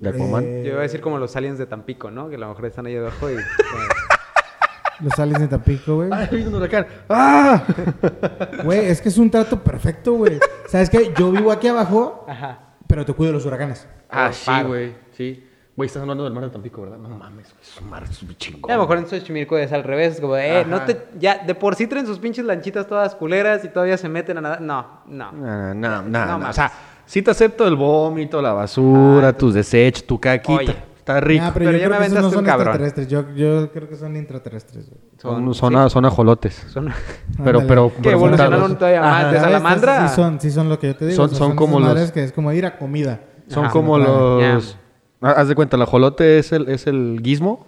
De Aquaman. Eh, Yo iba a decir como los aliens de Tampico, ¿no? Que a lo mejor están ahí abajo y... Los aliens de Tampico, güey. ¡Ay, viene un huracán! ¡Ah! Güey, es que es un trato perfecto, güey. ¿Sabes qué? Yo vivo aquí abajo, Ajá. pero te cuido de los huracanes. Ah, Por sí, güey. Sí. Güey, estás hablando del mar de Tampico, ¿verdad? No mames, güey, es un mar súper chingón. A lo mejor en Xochimilco es al revés, es como de, eh, no te, ya, de por sí traen sus pinches lanchitas todas culeras y todavía se meten a nada. No, no. No, no, no, No no. O sea, sí te acepto el vómito, la basura, tus desechos, tu caquita. Oye. Está rico. Ah, Pero yo ya creo me no aventaste son un cabrón. extraterrestres. Yo, yo creo que son intraterrestres, güey. son, son, a- son ajolotes. son- Pero, pero. Que pero evolucionaron todavía más Ajá. de ves, salamandra. Sí son, sí son lo que yo te digo. Son- o sea, son como los- que es como ir a comida. Son Ajá. como no los. Ah, Haz de cuenta, el ajolote es el, es el gizmo.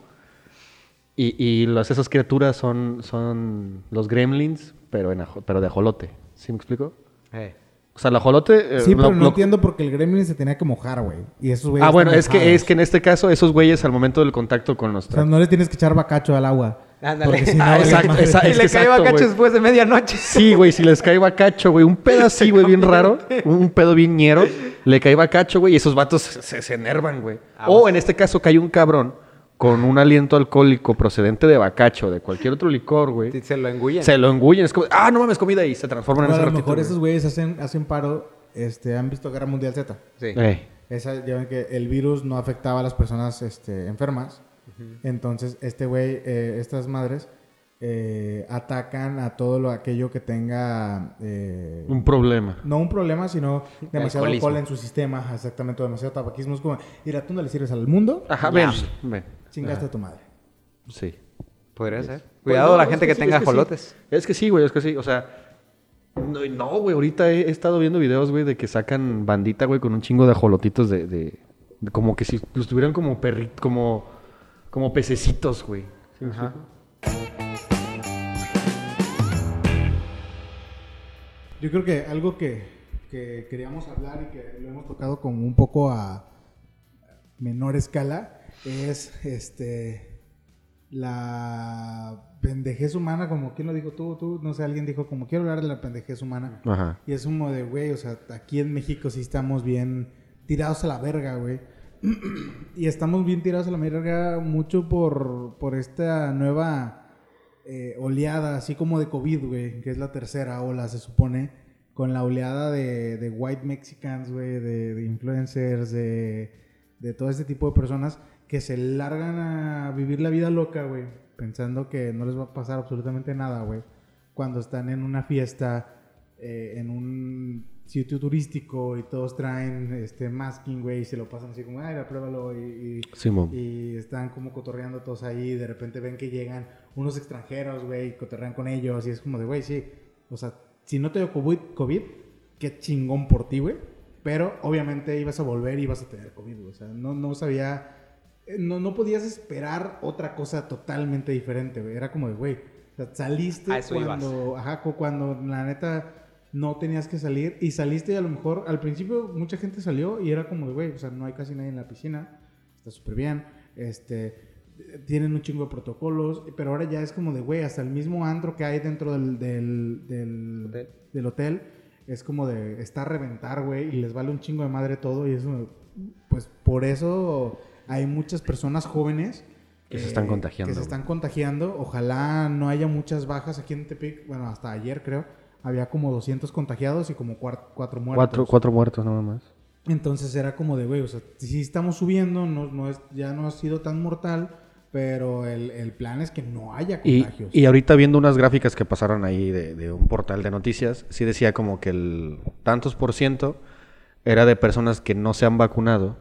Y, y las, esas criaturas son, son los gremlins, pero, en ajo- pero de ajolote. ¿Sí me explico? Eh. O sea, el ajolote. eh, Sí, pero lo- no lo- entiendo por qué el gremlin se tenía que mojar, güey. Y esos güeyes Ah, bueno, es que, es que en este caso, esos güeyes al momento del contacto con O nuestra. sea, no le tienes que echar bacacho al agua. Ándale. Porque si no, Ah, exacto, y le cae bacacho después de medianoche. Sí, güey, si les cae bacacho, güey. Un pedo así, güey, bien raro. Un pedo bien ñero. Le cae bacacho, güey, y esos vatos se, se enervan, güey. O en este caso cae un cabrón con un aliento alcohólico procedente de bacacho, de cualquier otro licor, güey. Sí, Se lo engullen. Se lo engullen. Es como, ah, no mames, comida. Y se transforman en Bueno, a ese lo ratito, mejor güey. esos güeyes hacen, hacen paro. Este, ¿Han visto Guerra Mundial Z? Sí. Eh, Esa, ya ven que el virus no afectaba a las personas este, enfermas. Entonces, este güey, eh, estas madres, eh, atacan a todo lo aquello que tenga... eh, un problema. no un problema, sino demasiado alcohol en su sistema. Exactamente, demasiado tabaquismo. Es como, mira, tú no le sirves al mundo, Ajá, ven. ven. Chingaste a tu madre. Sí. Podría ser. Pues Cuidado no, la gente que, sí, tenga es sí. ajolotes. Es que sí, güey, es que sí. O sea, no, no, güey, ahorita he, he estado viendo videos, güey, de que sacan bandita, güey, con un chingo de ajolotitos de, de, de como que si los tuvieran como perritos, como, como pececitos, güey. ¿Sí me Ajá. Yo creo que algo que, que queríamos hablar y que lo hemos tocado como un poco a menor escala es este la pendejez humana, como quien lo dijo tú, tú, no sé, alguien dijo como quiero hablar de la pendejez humana. Ajá. Y es como de, güey, o sea, aquí en México sí estamos bien tirados a la verga, güey. y estamos bien tirados a la verga mucho por, por esta nueva eh, oleada, así como de COVID, güey, que es la tercera ola, se supone, con la oleada de, de white mexicans, güey, de, de influencers, de, de todo este tipo de personas que se largan a vivir la vida loca, güey, pensando que no les va a pasar absolutamente nada, güey, cuando están en una fiesta, eh, en un sitio turístico y todos traen este masking, güey, y se lo pasan así como, ay, pruébalo, y, y, Simón. y están como cotorreando todos ahí, y de repente ven que llegan unos extranjeros, güey, y cotorrean con ellos, y es como de, güey, sí, o sea, si no te dio COVID, COVID, qué chingón por ti, güey, pero obviamente ibas a volver y ibas a tener COVID, güey, o sea, no, no sabía, no, no podías esperar otra cosa totalmente diferente, güey, era como de, güey, saliste cuando, ajá, cu- cuando la neta no tenías que salir y saliste y a lo mejor al principio mucha gente salió y era como de, güey, o sea, no hay casi nadie en la piscina, está súper bien, este, tienen un chingo de protocolos, pero ahora ya es como de, güey, hasta el mismo antro que hay dentro del, del, del, Hotel. del hotel es como de, está a reventar, güey, y les vale un chingo de madre todo y eso, pues por eso hay muchas personas jóvenes Que se están contagiando, Que se están contagiando. Ojalá no haya muchas bajas aquí en Tepic. Bueno, hasta ayer creo. Había como 200 contagiados y como cuatro muertos. Cuatro, cuatro muertos nada más. Entonces era como de, güey, o sea, sí estamos subiendo, no, no es, ya no ha sido tan mortal, pero el, el plan es que no haya Y, contagios. y ahorita viendo unas gráficas que pasaron ahí de, de un portal de noticias, sí decía como que el tantos por ciento era de personas que no se han vacunado,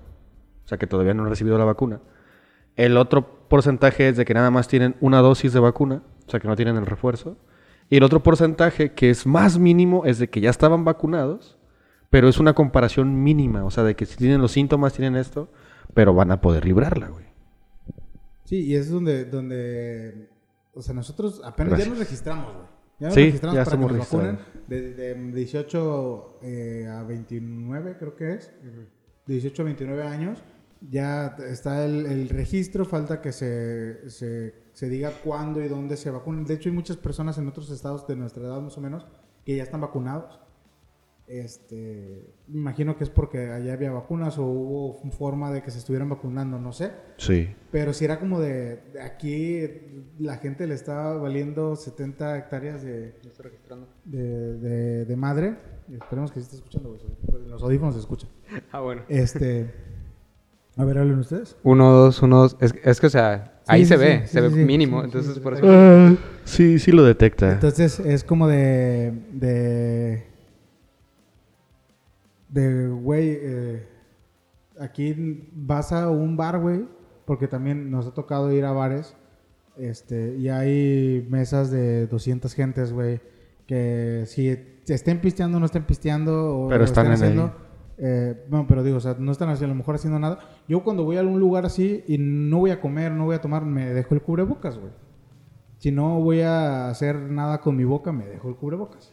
o sea que todavía no han recibido la vacuna. El otro porcentaje es de que nada más tienen una dosis de vacuna, o sea que no tienen el refuerzo. Y el otro porcentaje, que es más mínimo, es de que ya estaban vacunados, pero es una comparación mínima, o sea, de que si tienen los síntomas, tienen esto, pero van a poder librarla, güey. Sí, y es donde, donde, o sea, nosotros apenas Gracias. ya nos registramos, güey. Ya nos Sí, registramos ya para que nos vacunen. De, de 18 eh, a 29, creo que es. De 18 a 29 años. Ya está el, el registro, falta que se, se, se diga cuándo y dónde se vacunen. De hecho, hay muchas personas en otros estados de nuestra edad, más o menos, que ya están vacunados. Este, me imagino que es porque allá había vacunas o hubo forma de que se estuvieran vacunando, no sé. Sí. Pero si era como de, de aquí la gente le estaba valiendo 70 hectáreas de, de, de, de madre. Esperemos que se esté escuchando. Pues en los audífonos se escucha. Ah, bueno. Este. A ver, hablen ustedes. Uno, dos, uno, dos. Es, es que, o sea, ahí Sí, se sí, ve, sí, se sí, ve sí, mínimo. sí, entonces, sí, por sí. eso. Ah, sí, sí lo detecta. Entonces es como de. de. de, güey. eh, aquí vas a un bar, güey. Porque también nos ha tocado ir a bares. Este, y hay mesas de 200 gentes, güey. Que si estén pisteando o no estén pisteando. O Pero están en haciendo. Eh, no, pero digo, o sea, no están así, a lo mejor haciendo nada. Yo cuando voy a algún lugar así y no voy a comer, no voy a tomar, me dejo el cubrebocas, güey. Si no voy a hacer nada con mi boca, me dejo el cubrebocas.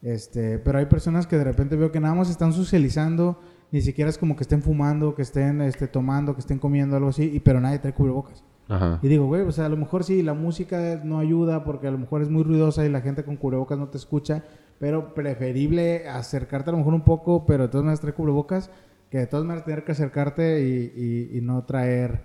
Este, pero hay personas que de repente veo que nada más están socializando, ni siquiera es como que estén fumando, que estén este, tomando, que estén comiendo algo así, y, pero nadie trae cubrebocas. Ajá. Y digo, güey, o sea, a lo mejor sí, la música no ayuda porque a lo mejor es muy ruidosa y la gente con cubrebocas no te escucha, pero preferible acercarte a lo mejor un poco, pero de todas maneras traer cubrebocas, que de todas maneras tener que acercarte y, y- y no traer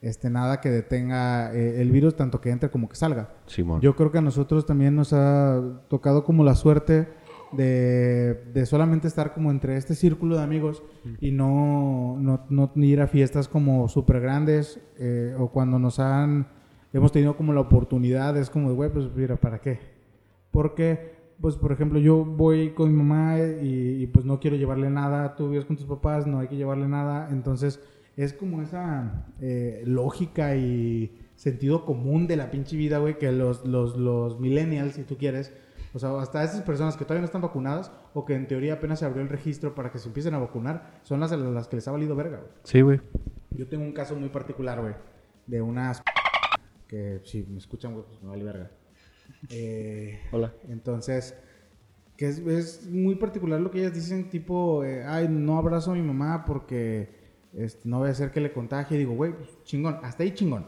este, nada que detenga eh, el virus, tanto que entre como que salga. Simón. Yo creo que a nosotros también nos ha tocado como la suerte de, de solamente estar como entre este círculo de amigos y no, no, no ir a fiestas como súper grandes eh, o cuando nos han, hemos tenido como la oportunidad, es como de, güey, pues mira, ¿para qué? Porque, pues por ejemplo, yo voy con mi mamá y, y, pues no quiero llevarle nada, tú vives con tus papás, no hay que llevarle nada, entonces es como esa eh, lógica y sentido común de la pinche vida, güey, que los, los, los millennials, si tú quieres, o sea, hasta esas personas que todavía no están vacunadas o que en teoría apenas se abrió el registro para que se empiecen a vacunar, son las a las que les ha valido verga, güey. Sí, güey. Yo tengo un caso muy particular, güey, de unas que si me escuchan, güey, pues me vale verga. Eh, Hola. entonces, que es, es muy particular lo que ellas dicen, tipo, eh, ay, no abrazo a mi mamá porque este, no voy a hacer que le contagie. Y digo, güey, pues, chingón, hasta ahí chingón.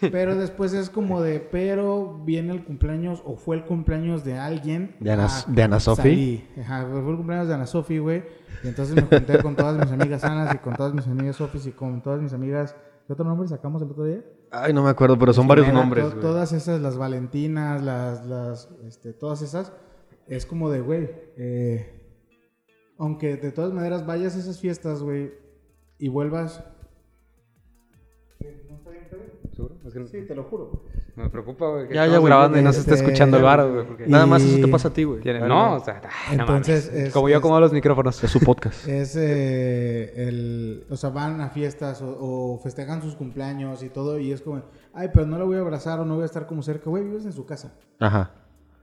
Pero después es como de, pero viene el cumpleaños o fue el cumpleaños de alguien. ¿De Ana- Ah, de Ana Sofi? Ajá, fue el cumpleaños de Ana Sofi, güey. Y entonces me junté con todas mis amigas Anas y con todas mis amigas Sofis y con todas mis amigas. ¿Qué otro nombre sacamos el otro día? Ay, no me acuerdo, pero son varios Bueno, nombres, to-. Todas esas, las Valentinas, las, las, este, todas esas. es como de, güey, eh, aunque de todas maneras vayas a esas fiestas, güey, y vuelvas... ¿Seguro? Es que no- Sí, te lo juro. Me preocupa, güey. que Ya, ya, güey, grabando y no se este, está escuchando el bar, güey. porque- Y- Nada más eso te pasa a ti, güey. No, o sea, ay, no Entonces, es- como yo acomodo los micrófonos. Es su podcast. Es eh, el, o sea, van a fiestas o, o festejan sus cumpleaños y todo y es como, ay, pero no la voy a abrazar o no voy a estar como cerca, güey, vives en su casa. Ajá.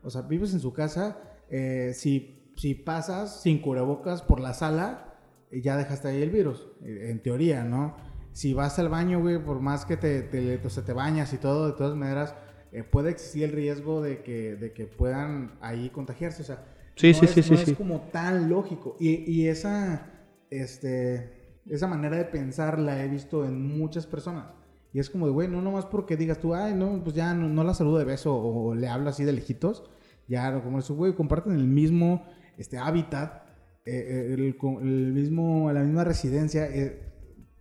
O sea, vives en su casa, eh, si, si pasas sin cubrebocas por la sala, eh, ya dejaste ahí el virus, en teoría, ¿no? Si vas al baño, güey, por más que te, te, o sea, te bañas y todo, de todas maneras, eh, puede existir el riesgo de que, de que puedan ahí contagiarse, o sea, Sí, no sí, es, sí, sí, no sí. es como tan lógico. Y, y esa, este, esa manera de pensar la he visto en muchas personas. Y es como de, güey, no nomás porque digas tú, ay, no, pues ya no, no la saludo de beso o, le hablo así de lejitos. Ya, como eso, güey, comparten el mismo este, hábitat, eh, eh, el, el mismo, la misma residencia. eh,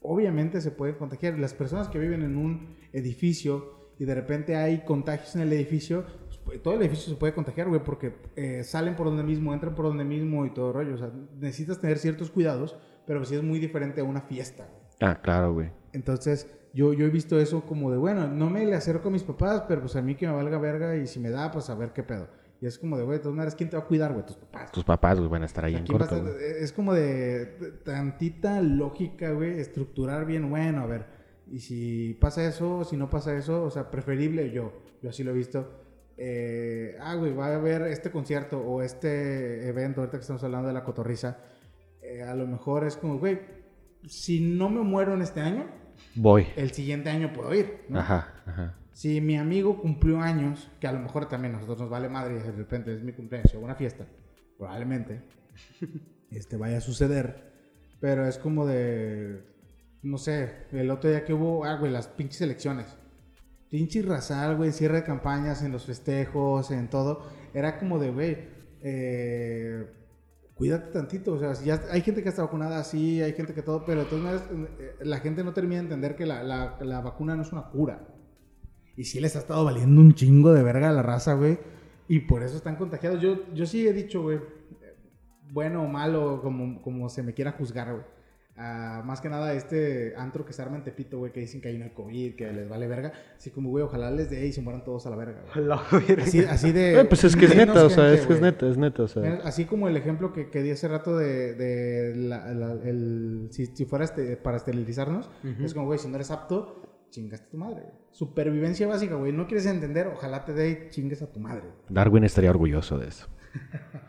obviamente se puede contagiar. Las personas que viven en un edificio y de repente hay contagios en el edificio, pues, pues, todo el edificio se puede contagiar, güey, porque eh, salen por donde mismo, entran por donde mismo y todo rollo. O sea, necesitas tener ciertos cuidados, pero sí es muy diferente a una fiesta, güey. Ah, claro, güey. Entonces, yo, yo he visto eso como de, bueno, no me le acerco a mis papás, pero pues a mí que me valga verga y si me da, pues a ver qué pedo. Y es como de, güey, de todas maneras, ¿quién te va a cuidar, güey? Tus papás. Tus papás, güey, van a estar ahí en ¿Quién va a corto. Es como de, de tantita lógica, güey, estructurar bien, bueno, a ver, y si pasa eso, si no pasa eso, o sea, preferible yo, yo así lo he visto. eh, ah, güey, va a haber este concierto o este evento, ahorita que estamos hablando de la cotorriza, eh, a lo mejor es como, güey, si no me muero en este año, Voy. el siguiente año puedo ir, ¿no? Ajá, ajá. Si mi amigo cumplió años, que a lo mejor también a nosotros nos vale madre y de repente es mi cumpleaños o una fiesta, probablemente este vaya a suceder, pero es como de, no sé, el otro día que hubo, ah, güey, las pinches elecciones. Pinche razal, güey, cierre de campañas en los festejos, en todo. Era como de, güey, eh, cuídate tantito. O sea, si ya hay gente que está vacunada, sí, hay gente que todo, pero de todas maneras, eh, la gente no termina de entender que la, la- la vacuna no es una cura. Y sí les ha estado valiendo un chingo de verga a la raza, güey. Y por eso están contagiados. Yo, yo sí he dicho, güey, bueno o malo, como, como se me quiera juzgar, güey. Ah, más que nada este antro que se arma en Tepito, güey, que dicen que ahí no hay COVID, que les vale verga. Así como, güey, ojalá les dé y se mueran todos a la verga, güey. Así, así de... Eh, pues es que es neta, o sea, gente, es que es neta, es neta, o sea. Así como el ejemplo que, que di hace rato de, de la- la- el, si, si fuera este, para esterilizarnos, es como, güey, si no eres apto, chingaste a tu madre. güey. Supervivencia básica, güey. No quieres entender, ojalá te dé chingues a tu madre. Darwin estaría orgulloso de eso.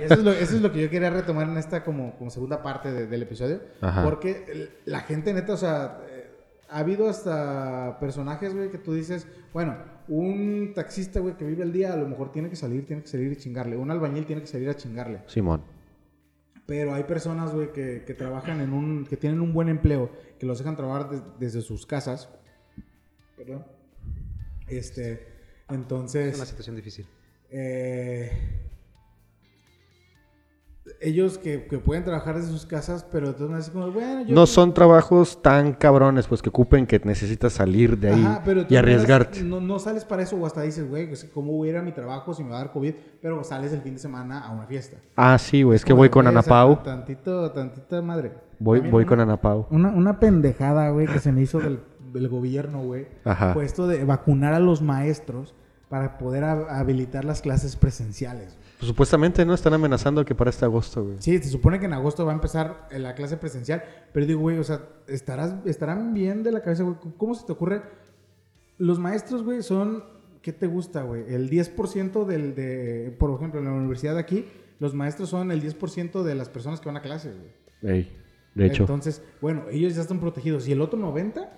Eso es, lo, eso es lo que yo quería retomar en esta como, como segunda parte de- del episodio. Ajá. Porque la gente neta, o sea, eh, ha habido hasta personajes, güey, que tú dices, bueno, un taxista, güey, que vive el día, a lo mejor tiene que salir, tiene que salir y chingarle. Un albañil tiene que salir a chingarle. Simón. Pero hay personas, güey, que, que trabajan en un... que tienen un buen empleo, que los dejan trabajar des- desde sus casas. Perdón. Este, Es una entonces... situación difícil. eh, ellos que, que pueden trabajar desde sus casas, pero así como, bueno, yo... No son trabajos tan cabrones, pues que ocupen que necesitas salir de ahí Ajá, pero de y arriesgarte. No, no sales para eso o hasta dices, güey, pues, ¿cómo voy a ir a mi trabajo si me va a dar COVID? Pero sales el fin de semana a una fiesta. Ah, sí, güey, es que Como voy con güey, Ana o sea, Pau. Tantito, tantita madre. Voy, También voy una- con Ana Pau. Una, una pendejada, güey, que se me hizo del, del gobierno, güey. Ajá. Fue esto de vacunar a los maestros para poder ha- habilitar las clases presenciales. Pues, supuestamente no están amenazando que para este agosto, güey. Sí, se supone que en agosto va a empezar eh, la clase presencial, pero digo, güey, o sea, estarás, estarán bien de la cabeza, güey. ¿Cómo se te ocurre? Los maestros, güey, son, ¿qué te gusta, güey? El 10% del, de, por ejemplo, en la universidad de aquí, los maestros son el 10% de las personas que van a clases, güey. Ey, de hecho. Entonces, bueno, ellos ya están protegidos. Y el otro 90,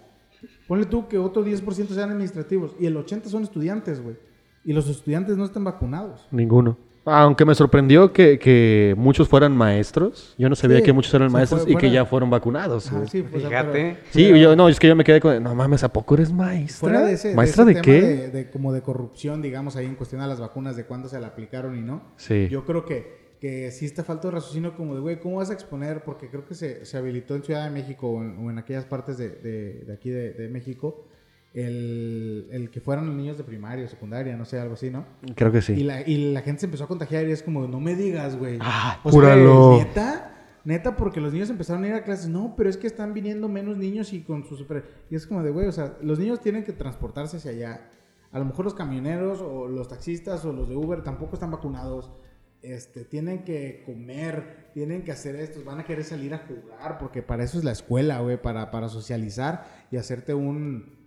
ponle tú que otro 10% sean administrativos. Y el 80 son estudiantes, güey. Y los estudiantes no están vacunados. Ninguno. Aunque me sorprendió que, que muchos fueran maestros. Yo no sabía Sí, que muchos eran maestros fue- y que ya fueron vacunados. Ajá, güey. sí, pues, Fíjate. pero- Sí, yo, no, es que yo me quedé con, no mames, ¿a poco eres maestra? Fuera de ese, ¿Maestra de, qué? de, de como de corrupción, digamos, ahí en cuestión a las vacunas, de cuándo se la aplicaron y no. Sí. Yo creo que, que sí está falta de raciocinio como de, güey, ¿cómo vas a exponer? Porque creo que se, se habilitó en Ciudad de México o en, o en aquellas partes de, de- de aquí de, de México el, el que fueran los niños de primaria o secundaria, no sé, algo así, ¿no? Creo que Y, sí. la, y la gente se empezó a contagiar y es como, no me digas, güey. Ah, O sea, neta, neta, porque los niños empezaron a ir a clases. No, pero es que están viniendo menos niños y con su super... Y es como de, güey, o sea, los niños tienen que transportarse hacia allá. A lo mejor los camioneros o los taxistas o los de Uber tampoco están vacunados. Este, tienen que comer, tienen que hacer esto, van a querer salir a jugar, porque para eso es la escuela, güey, para, para socializar y hacerte un...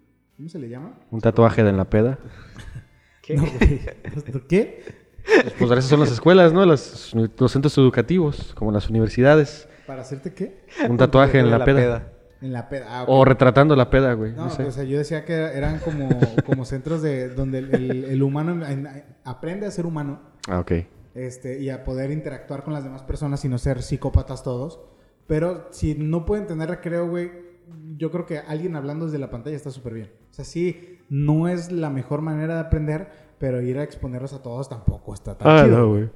¿Cómo se le llama? Un tatuaje de en la peda. ¿Qué? No, güey. ¿Qué? Pues, pues esas son las escuelas, ¿no? Las- los centros educativos, como las universidades. ¿Para hacerte qué? Un tatuaje en la, peda. En la peda. Ah. O retratando la peda, güey. No, No, sé. o sea, yo decía que eran como, como centros de donde el, el- el humano en- en- aprende a ser humano Ah, ok. este, y a poder interactuar con las demás personas y no ser psicópatas todos. Pero si no pueden tener recreo, güey, yo creo que alguien hablando desde la pantalla está súper bien. O sea, sí, no es la mejor manera de aprender, pero ir a exponerlos a todos tampoco está tan Ah, chido. no, güey.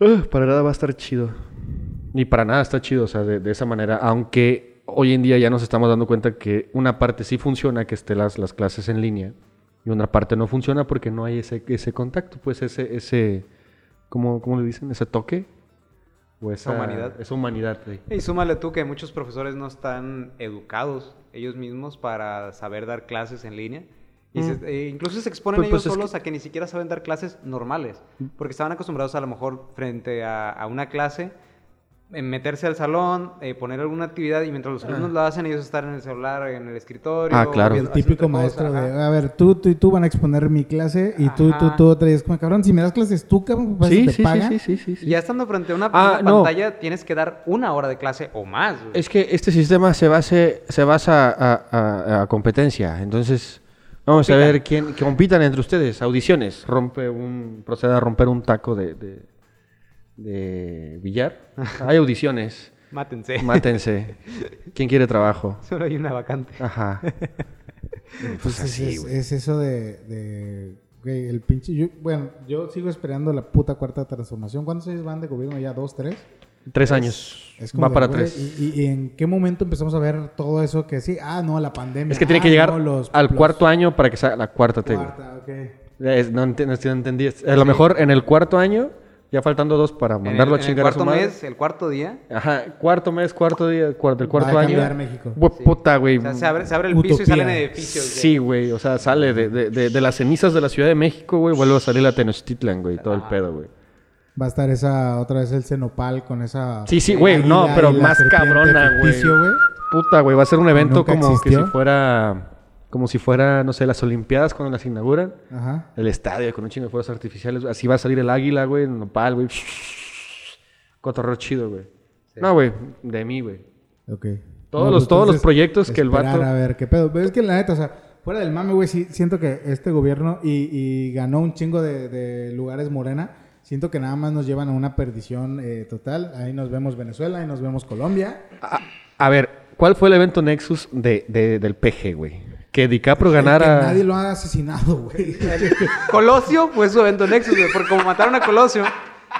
Ah, para nada va a estar chido. Ni para nada está chido, o sea, de, de esa manera. Aunque hoy en día ya nos estamos dando cuenta que una parte sí funciona, que esté las, las clases en línea, y una parte no funciona porque no hay ese, ese contacto, pues ese, ese ¿cómo, cómo le dicen? ¿Ese toque? O esa humanidad. Esa humanidad. Y súmale tú que muchos profesores no están educados ellos mismos para saber dar clases en línea. Y se- e incluso se exponen Pues- pues ellos solos a que ni siquiera saben dar clases normales. Porque estaban acostumbrados a lo mejor frente a, a una clase, meterse al salón, eh, poner alguna actividad y mientras los alumnos lo hacen, ellos están en el celular, en el escritorio. Ah, claro. El haciendo típico maestro cosa, de, ajá. a ver, tú, tú y tú van a exponer mi clase y tú, tú, tú otra. Y es como, cabrón, si me das clases tú, cabrón, pues Sí, te sí, sí, pagan. sí, sí, sí, sí. Y ya estando frente a una, Ah, una no. pantalla, tienes que dar una hora de clase o más. güey. Es que este sistema se, base, se basa a, a- a competencia. Entonces, vamos a ver quién que compitan entre ustedes. Audiciones. Rompe un, procede a romper un taco de, de, de billar. Hay audiciones. Mátense. Mátense. ¿Quién quiere trabajo? Solo hay una vacante. Ajá. Pues es, es- es eso de, de güey, el pinche. yo- bueno, yo sigo esperando la puta cuarta transformación. ¿Cuántos años van de gobierno ya? ¿Dos, tres? Tres años. Es como Va de, para güey, tres. Y, en qué momento empezamos a ver todo eso que sí? Ah, no, la pandemia. Es que tiene Ah, que llegar no, los- al los- cuarto año para que sea la cuarta T. güey. Cuarta, ok. Es- no, no entendí. A lo mejor en el cuarto año, ya faltando dos para En mandarlo el, a en el chingar a su cuarto madre. mes, el cuarto día, Ajá, cuarto mes, cuarto día, cuarto, del cuarto Va a año. cambiar México. Güey, Puta, güey. o sea, se abre, se abre el piso y Utopía. salen edificios. güey. Sí, güey. O sea, sale de, de, de, de las cenizas de la Ciudad de México, güey. Vuelve a salir la Tenochtitlan, güey. Todo el pedo, güey. Va a estar esa, otra vez el cenopal con esa. Sí, sí, güey, no, águila pero y la más serpiente cabrona, güey. ficticio. Puta, güey. Va a ser un evento ¿Nunca como que existió? si fuera... Como si fuera, no sé, las Olimpiadas cuando las inauguran. Ajá. El estadio con un chingo de fuerzas artificiales. Así va a salir el águila, güey. El nopal, güey. Cotorreo chido, güey. No, güey. De mí, güey. Ok. Todos No, los- pues, todos los proyectos que el vato- A ver qué pedo. Pero es que la neta, o sea, fuera del mame, güey, sí siento que este gobierno y, y ganó un chingo de, de lugares morena. Siento que nada más nos llevan a una perdición eh, total. Ahí nos vemos Venezuela, ahí nos vemos Colombia. A, a ver, ¿cuál fue el evento Nexus de, de- del PG, güey? Que DiCaprio Que ganara... nadie lo ha asesinado, güey. Colosio fue su evento Nexus, güey, porque como mataron a Colosio,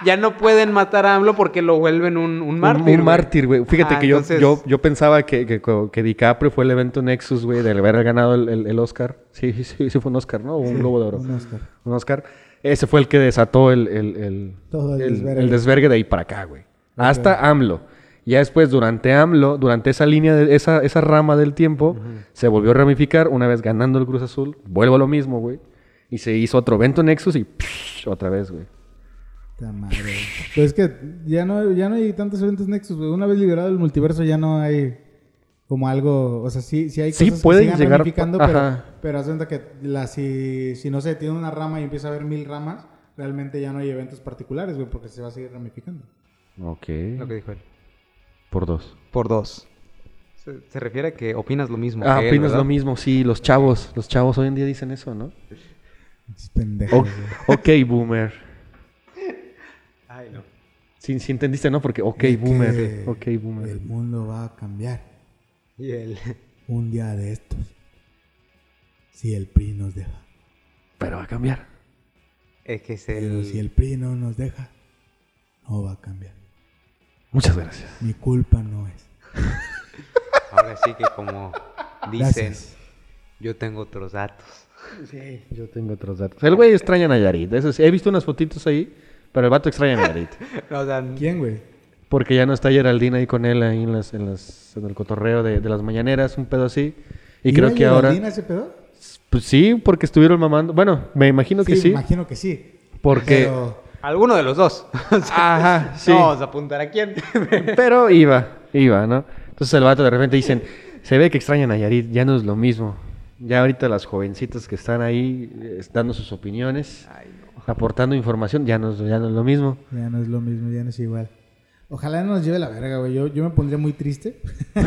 ya no pueden matar a AMLO porque lo vuelven un, un mártir. Un, güey. mártir, güey. Fíjate Ajá, que yo, entonces- yo, yo pensaba que, que, que DiCaprio fue el evento Nexus, güey, de haber ganado el, el- el Oscar. Sí, sí, sí, sí fue un Oscar, ¿no? O un Globo de Oro. un Oscar. Un Oscar. Ese fue el que desató el, el, el, Todo el el- desvergue. el desvergue de ahí para acá, güey. Hasta AMLO. Ya después, durante AMLO, durante esa línea, de, esa, esa rama del tiempo, se volvió a ramificar una vez ganando el Cruz Azul. Vuelvo a lo mismo, güey. Y se hizo otro evento Nexus y psh, otra vez, güey. Puta madre. Pero es que ya no, ya no hay tantos eventos Nexus, güey. Una vez liberado el multiverso ya no hay como algo, o sea, sí, sí hay Sí cosas pueden que llegar- ramificando, pero, pero haz de cuenta que la, si, si no sé, tiene una rama y empieza a haber mil ramas, realmente ya no hay eventos particulares, güey, porque se va a seguir ramificando. Ok. Lo que dijo él. Por dos. Por dos. Se, se refiere a que opinas lo mismo. Ah, que él, opinas ¿verdad? lo mismo, sí, los chavos, los chavos hoy en día dicen eso, ¿no? Es pendejo. O- ok, boomer. Ay, no. Sí, sí entendiste, ¿no? Porque ok, Es boomer. Ok, boomer. El mundo va a cambiar Y él. un día de estos. Si el PRI nos deja. Pero va a cambiar. Es que es Pero si el PRI no nos deja, no va a cambiar. Muchas gracias. Mi culpa no es. Ahora sí que como dicen. Gracias. Yo tengo otros datos. Sí, yo tengo otros datos. El güey extraña a Nayarit. Eso sí, he visto unas fotitos ahí, pero el vato extraña a Nayarit. O sea, ¿Quién, güey? Porque ya no está Geraldine ahí con él ahí en, las, en, las, en el cotorreo de, de las mañaneras, un pedo así. Y ¿Iba creo que ahora... Geraldine a ese pedo? Pues sí, porque estuvieron mamando. Bueno, me imagino que sí. imagino que sí. Porque... Pero... alguno de los dos. O sea, Ajá, sí. No vamos a apuntar a quién. Pero iba, iba, ¿no? Entonces el vato de repente dicen, se ve que extrañan a Nayarit, ya no es lo mismo. Ya ahorita las jovencitas que están ahí eh, dando sus opiniones, Ay, no. aportando información, ya no, es- ya no es lo mismo. Ya no es lo mismo, ya no es igual. Ojalá no nos lleve la verga, güey. Yo, yo me pondría muy triste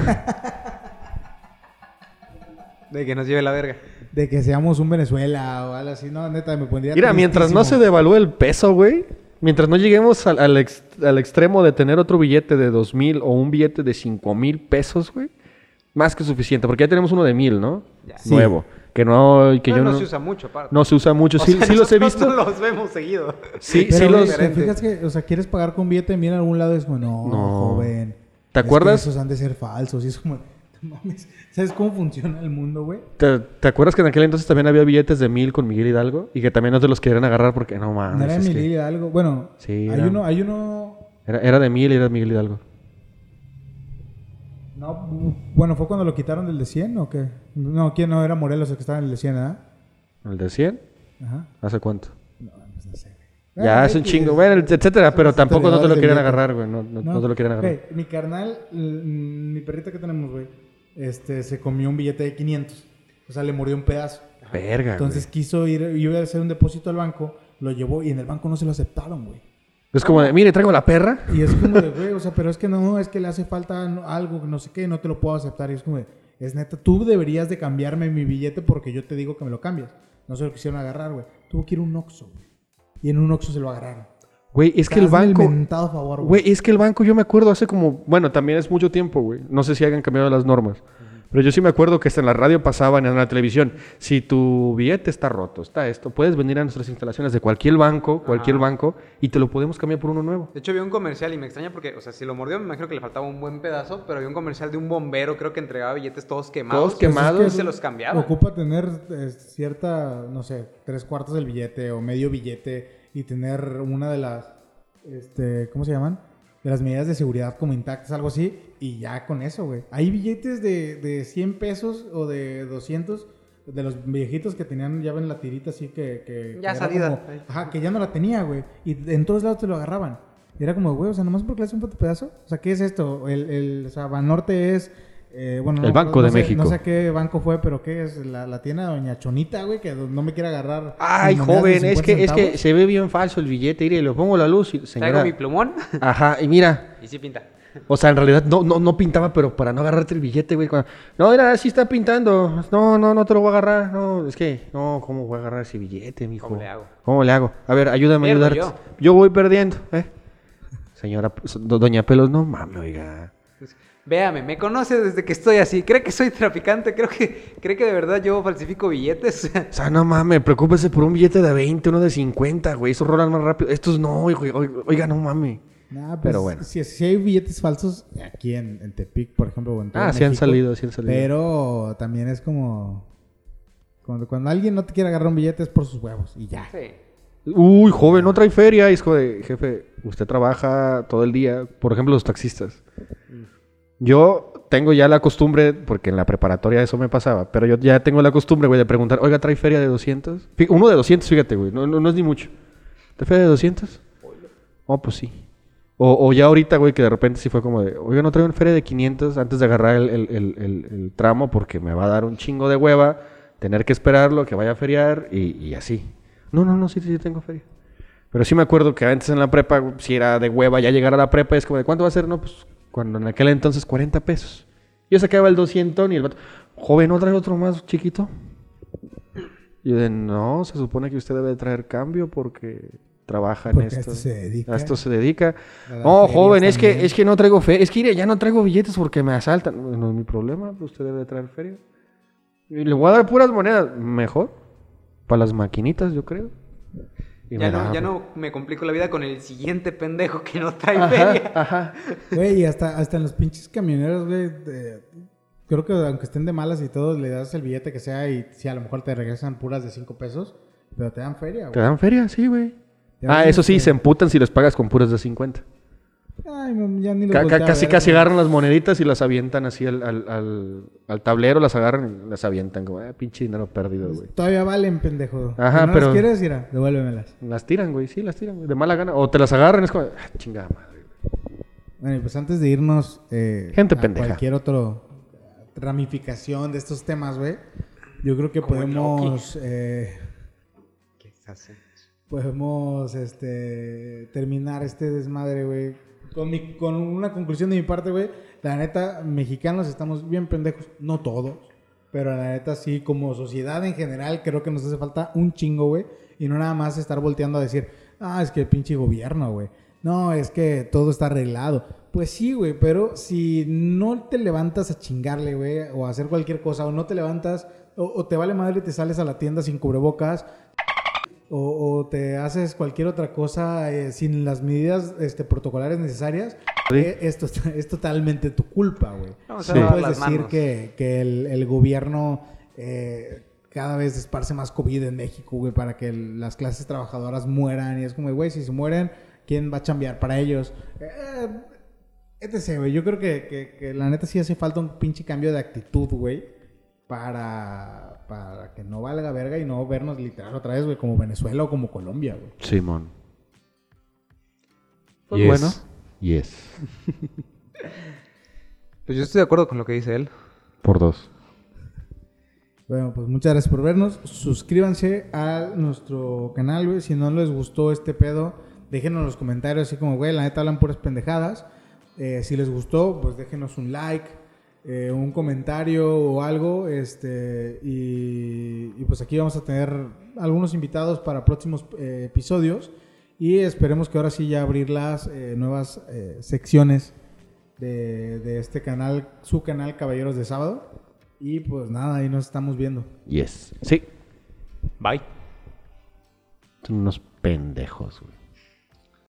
De que nos lleve la verga. de que seamos un Venezuela o algo así. No, neta, me pondría Mira, mientras no se devalúe el peso, güey, mientras no lleguemos al, al ex- al extremo de tener otro billete de dos mil o un billete de cinco mil pesos, güey, más que suficiente, porque ya tenemos uno de mil, ¿no? Ya. Sí. Nuevo. Que no, que Pero yo no, no, se usa mucho, aparte. no se usa mucho. O Sí, sea, sí los he visto. no los vemos seguido. Sí, Pero, sí los... ¿te diferente. fijas que, o sea, quieres pagar con billete, mira a algún lado y es como, no, No. joven. ¿Te es que acuerdas? esos han de ser falsos. Y es como, no mames. ¿Sabes cómo funciona el mundo, güey? ¿Te, te acuerdas que en aquel entonces también había billetes de mil con Miguel Hidalgo? Y que también no te los querían agarrar porque no mames. no era es que Emilio algo. Bueno, Sí, hay era- uno, hay uno. era, era de mil y era Miguel Hidalgo. No, bueno, ¿fue cuando lo quitaron del de 100 o qué? No, ¿quién no? Era Morelos el que estaba en el de 100, ¿ah? ¿El de 100? Ajá. ¿Hace cuánto? No, pues no sé. Ya, Ah, es un chingo. Bueno, etcétera, pero tampoco no te lo quieren agarrar, güey. No, no, no te lo quieren agarrar. Mi carnal, mi perrita que tenemos, güey, este, se comió un billete de 500. O sea, le murió un pedazo. Verga, Entonces quiso ir, iba a hacer un depósito al banco, lo llevó y en el banco no se lo aceptaron, güey. Es como de, mire, traigo la perra. Y es como de, güey, o sea, pero es que no, es que le hace falta algo, no sé qué, no te lo puedo aceptar. Y es como de, es neta, tú deberías de cambiarme mi billete porque yo te digo que me lo cambias. No se lo quisieron agarrar, güey. Tuvo que ir a un Oxxo, güey. Y en un Oxxo se lo agarraron. Güey, es que el banco... favor, güey. Güey, es que el banco yo me acuerdo hace como... Bueno, también es mucho tiempo, güey. No sé si hayan cambiado las normas. Pero yo sí me acuerdo que hasta en la radio pasaban en la televisión. Si tu billete está roto, está esto, puedes venir a nuestras instalaciones de cualquier banco, cualquier Ajá. banco, y te lo podemos cambiar por uno nuevo. De hecho, vi un comercial y me extraña porque, o sea, si lo mordió, me imagino que le faltaba un buen pedazo, pero vi un comercial de un bombero, creo que entregaba billetes todos quemados. Todos quemados. Y se los cambiaba. Ocupa tener eh, cierta, no sé, tres cuartos del billete o medio billete y tener una de las, este, ¿cómo se llaman? De las medidas de seguridad como intactas, algo así, y ya con eso, güey. Hay billetes de, de 100 pesos o de 200 de los viejitos que tenían ya ven la tirita así que... que Ya que salida. como- ajá, que ya no la tenía, güey. Y en todos lados te lo agarraban. Y era como, güey, o sea, nomás porque le hace un puto pedazo. O sea, ¿qué es esto? El, el, o sea, Banorte es... eh, bueno, El no- Banco no de sé- México. No sé qué banco fue, pero ¿qué es? La, la tienda de Doña Chonita, güey, que no me quiere agarrar. Ay, joven, es 50 que, es que se ve bien falso el billete. Mire, lo pongo a la luz y Traigo señora... mi plumón Ajá, y mira, y sí pinta. O sea, en realidad no, no, no pintaba, pero para no agarrarte el billete, güey. cuando- No, mira, sí está pintando. No, no, no te lo voy a agarrar. No, es que, no, ¿cómo voy a agarrar ese billete, mijo? ¿Cómo le hago? ¿Cómo le hago? A ver, ayúdame a ayudarte. Yo. voy perdiendo, ¿eh? Señora, do- doña Pelos, no mames, oiga. Véame, me conoce desde que estoy así. ¿Cree que soy traficante? Creo que, ¿Cree que de verdad yo falsifico billetes? O sea, no mames, preocúpese por un billete de 20, uno de 50, güey. Esos rolan más rápido. Estos no, oiga, oiga, oiga, no mames. Nah, pues, Pero bueno. Si, si hay billetes falsos aquí en, en Tepic, por ejemplo, o en todo Ah, sí han México, salido, sí han salido. Pero también es como. Cuando, cuando alguien no te quiere agarrar un billete es por sus huevos y ya. Sí. Uy, joven, no trae feria. Como de, jefe, usted trabaja todo el día. Por ejemplo, los taxistas. Yo tengo ya la costumbre, porque en la preparatoria eso me pasaba, pero yo ya tengo la costumbre, güey, de preguntar, oiga, ¿trae feria de 200? Fí- Uno de 200, fíjate, güey, no, no, no es ni mucho. ¿Trae feria de 200? Oh, pues sí. O, o ya ahorita, güey, que de repente sí fue como de, oiga, no traigo una feria de 500 antes de agarrar el, el- el- tramo porque me va a dar un chingo de hueva tener que esperarlo, que vaya a feriar y, y así. No, no, no, sí, sí, tengo feria. Pero sí me acuerdo que antes en la prepa, si era de hueva ya llegar a la prepa, es como de, ¿cuánto va a ser? No, pues cuando en aquel entonces 40 pesos. Yo sacaba el 200 y el vato, joven, ¿no trae otro más chiquito? Y yo de, no, se supone que usted debe traer cambio porque trabaja en Porque esto. esto se dedica. A esto se dedica. No, joven, es que, es que no traigo feria. Es que ya no traigo billetes porque me asaltan. No, no es mi problema, pues usted debe traer feria. Y le voy a dar puras monedas. Mejor. Para las maquinitas, yo creo. Y Ya me no, ya no me complico la vida con el siguiente pendejo que no trae Ajá, feria. ajá. Güey, y hasta, hasta en los pinches camioneros, güey, de- Creo que aunque estén de malas y todo, le das el billete que sea y si a lo mejor te regresan puras de 5 pesos, pero te dan feria, ¿Te güey. dan feria? Sí, güey. Ah, eso sí, se emputan si les pagas con puras de 50. Ay, ya ni ca- a casi casi güey. agarran las moneditas y las avientan así al, al, al- al tablero, las agarran y las avientan como, ah, pinche dinero perdido, güey. Todavía valen, pendejo. Ajá, Si no pero- las quieres, mira, devuélvemelas. Las tiran, güey, sí, las tiran, güey, de mala gana. O te las agarran, es como, ah, chingada madre. Bueno, y pues antes de irnos eh, Gente a pendeja. cualquier otro ramificación de estos temas, güey, yo creo que podemos eh, ¿Qué se hace? podemos este terminar este desmadre, güey, con mi- con una conclusión de mi parte, güey. La neta, mexicanos estamos bien pendejos, no todos, pero la neta sí como sociedad en general creo que nos hace falta un chingo, güey, y no nada más estar volteando a decir, "Ah, es que el pinche gobierno, güey." No, es que todo está arreglado. Pues sí, güey, pero si no te levantas a chingarle, güey, o a hacer cualquier cosa, o no te levantas, o, o te vale madre y te sales a la tienda sin cubrebocas, o, o te haces cualquier otra cosa eh, sin las medidas este, protocolares necesarias, Sí. eh, esto es, totalmente tu culpa, güey. No puedes decir manos. que, que el, el gobierno eh, cada vez esparce más COVID en México, güey, para que el- las clases trabajadoras mueran. Y es como, güey, si se mueren, ¿quién va a chambear para ellos? Eh, etc, güey. Yo creo que, que- que la neta sí hace falta un pinche cambio de actitud, güey, para, para que no valga verga y no vernos literal otra vez, güey, como Venezuela o como Colombia, güey. Simón. Pues Yes. bueno. Yes. Pues yo estoy de acuerdo con lo que dice él. Por dos. Bueno, pues muchas gracias por vernos. Suscríbanse a nuestro canal, güey. Si no les gustó este pedo, déjenos en los comentarios así como, güey, la neta hablan puras pendejadas. Eh, si les gustó, pues déjenos un like, eh, un comentario o algo. Este, y, y pues aquí vamos a tener algunos invitados para próximos eh, episodios. Y esperemos que ahora sí ya abrir las eh, nuevas eh, secciones de, de este canal, su canal Caballeros de Sábado. Y pues nada, ahí nos estamos viendo. Yes. Sí. Bye. Son unos pendejos, güey.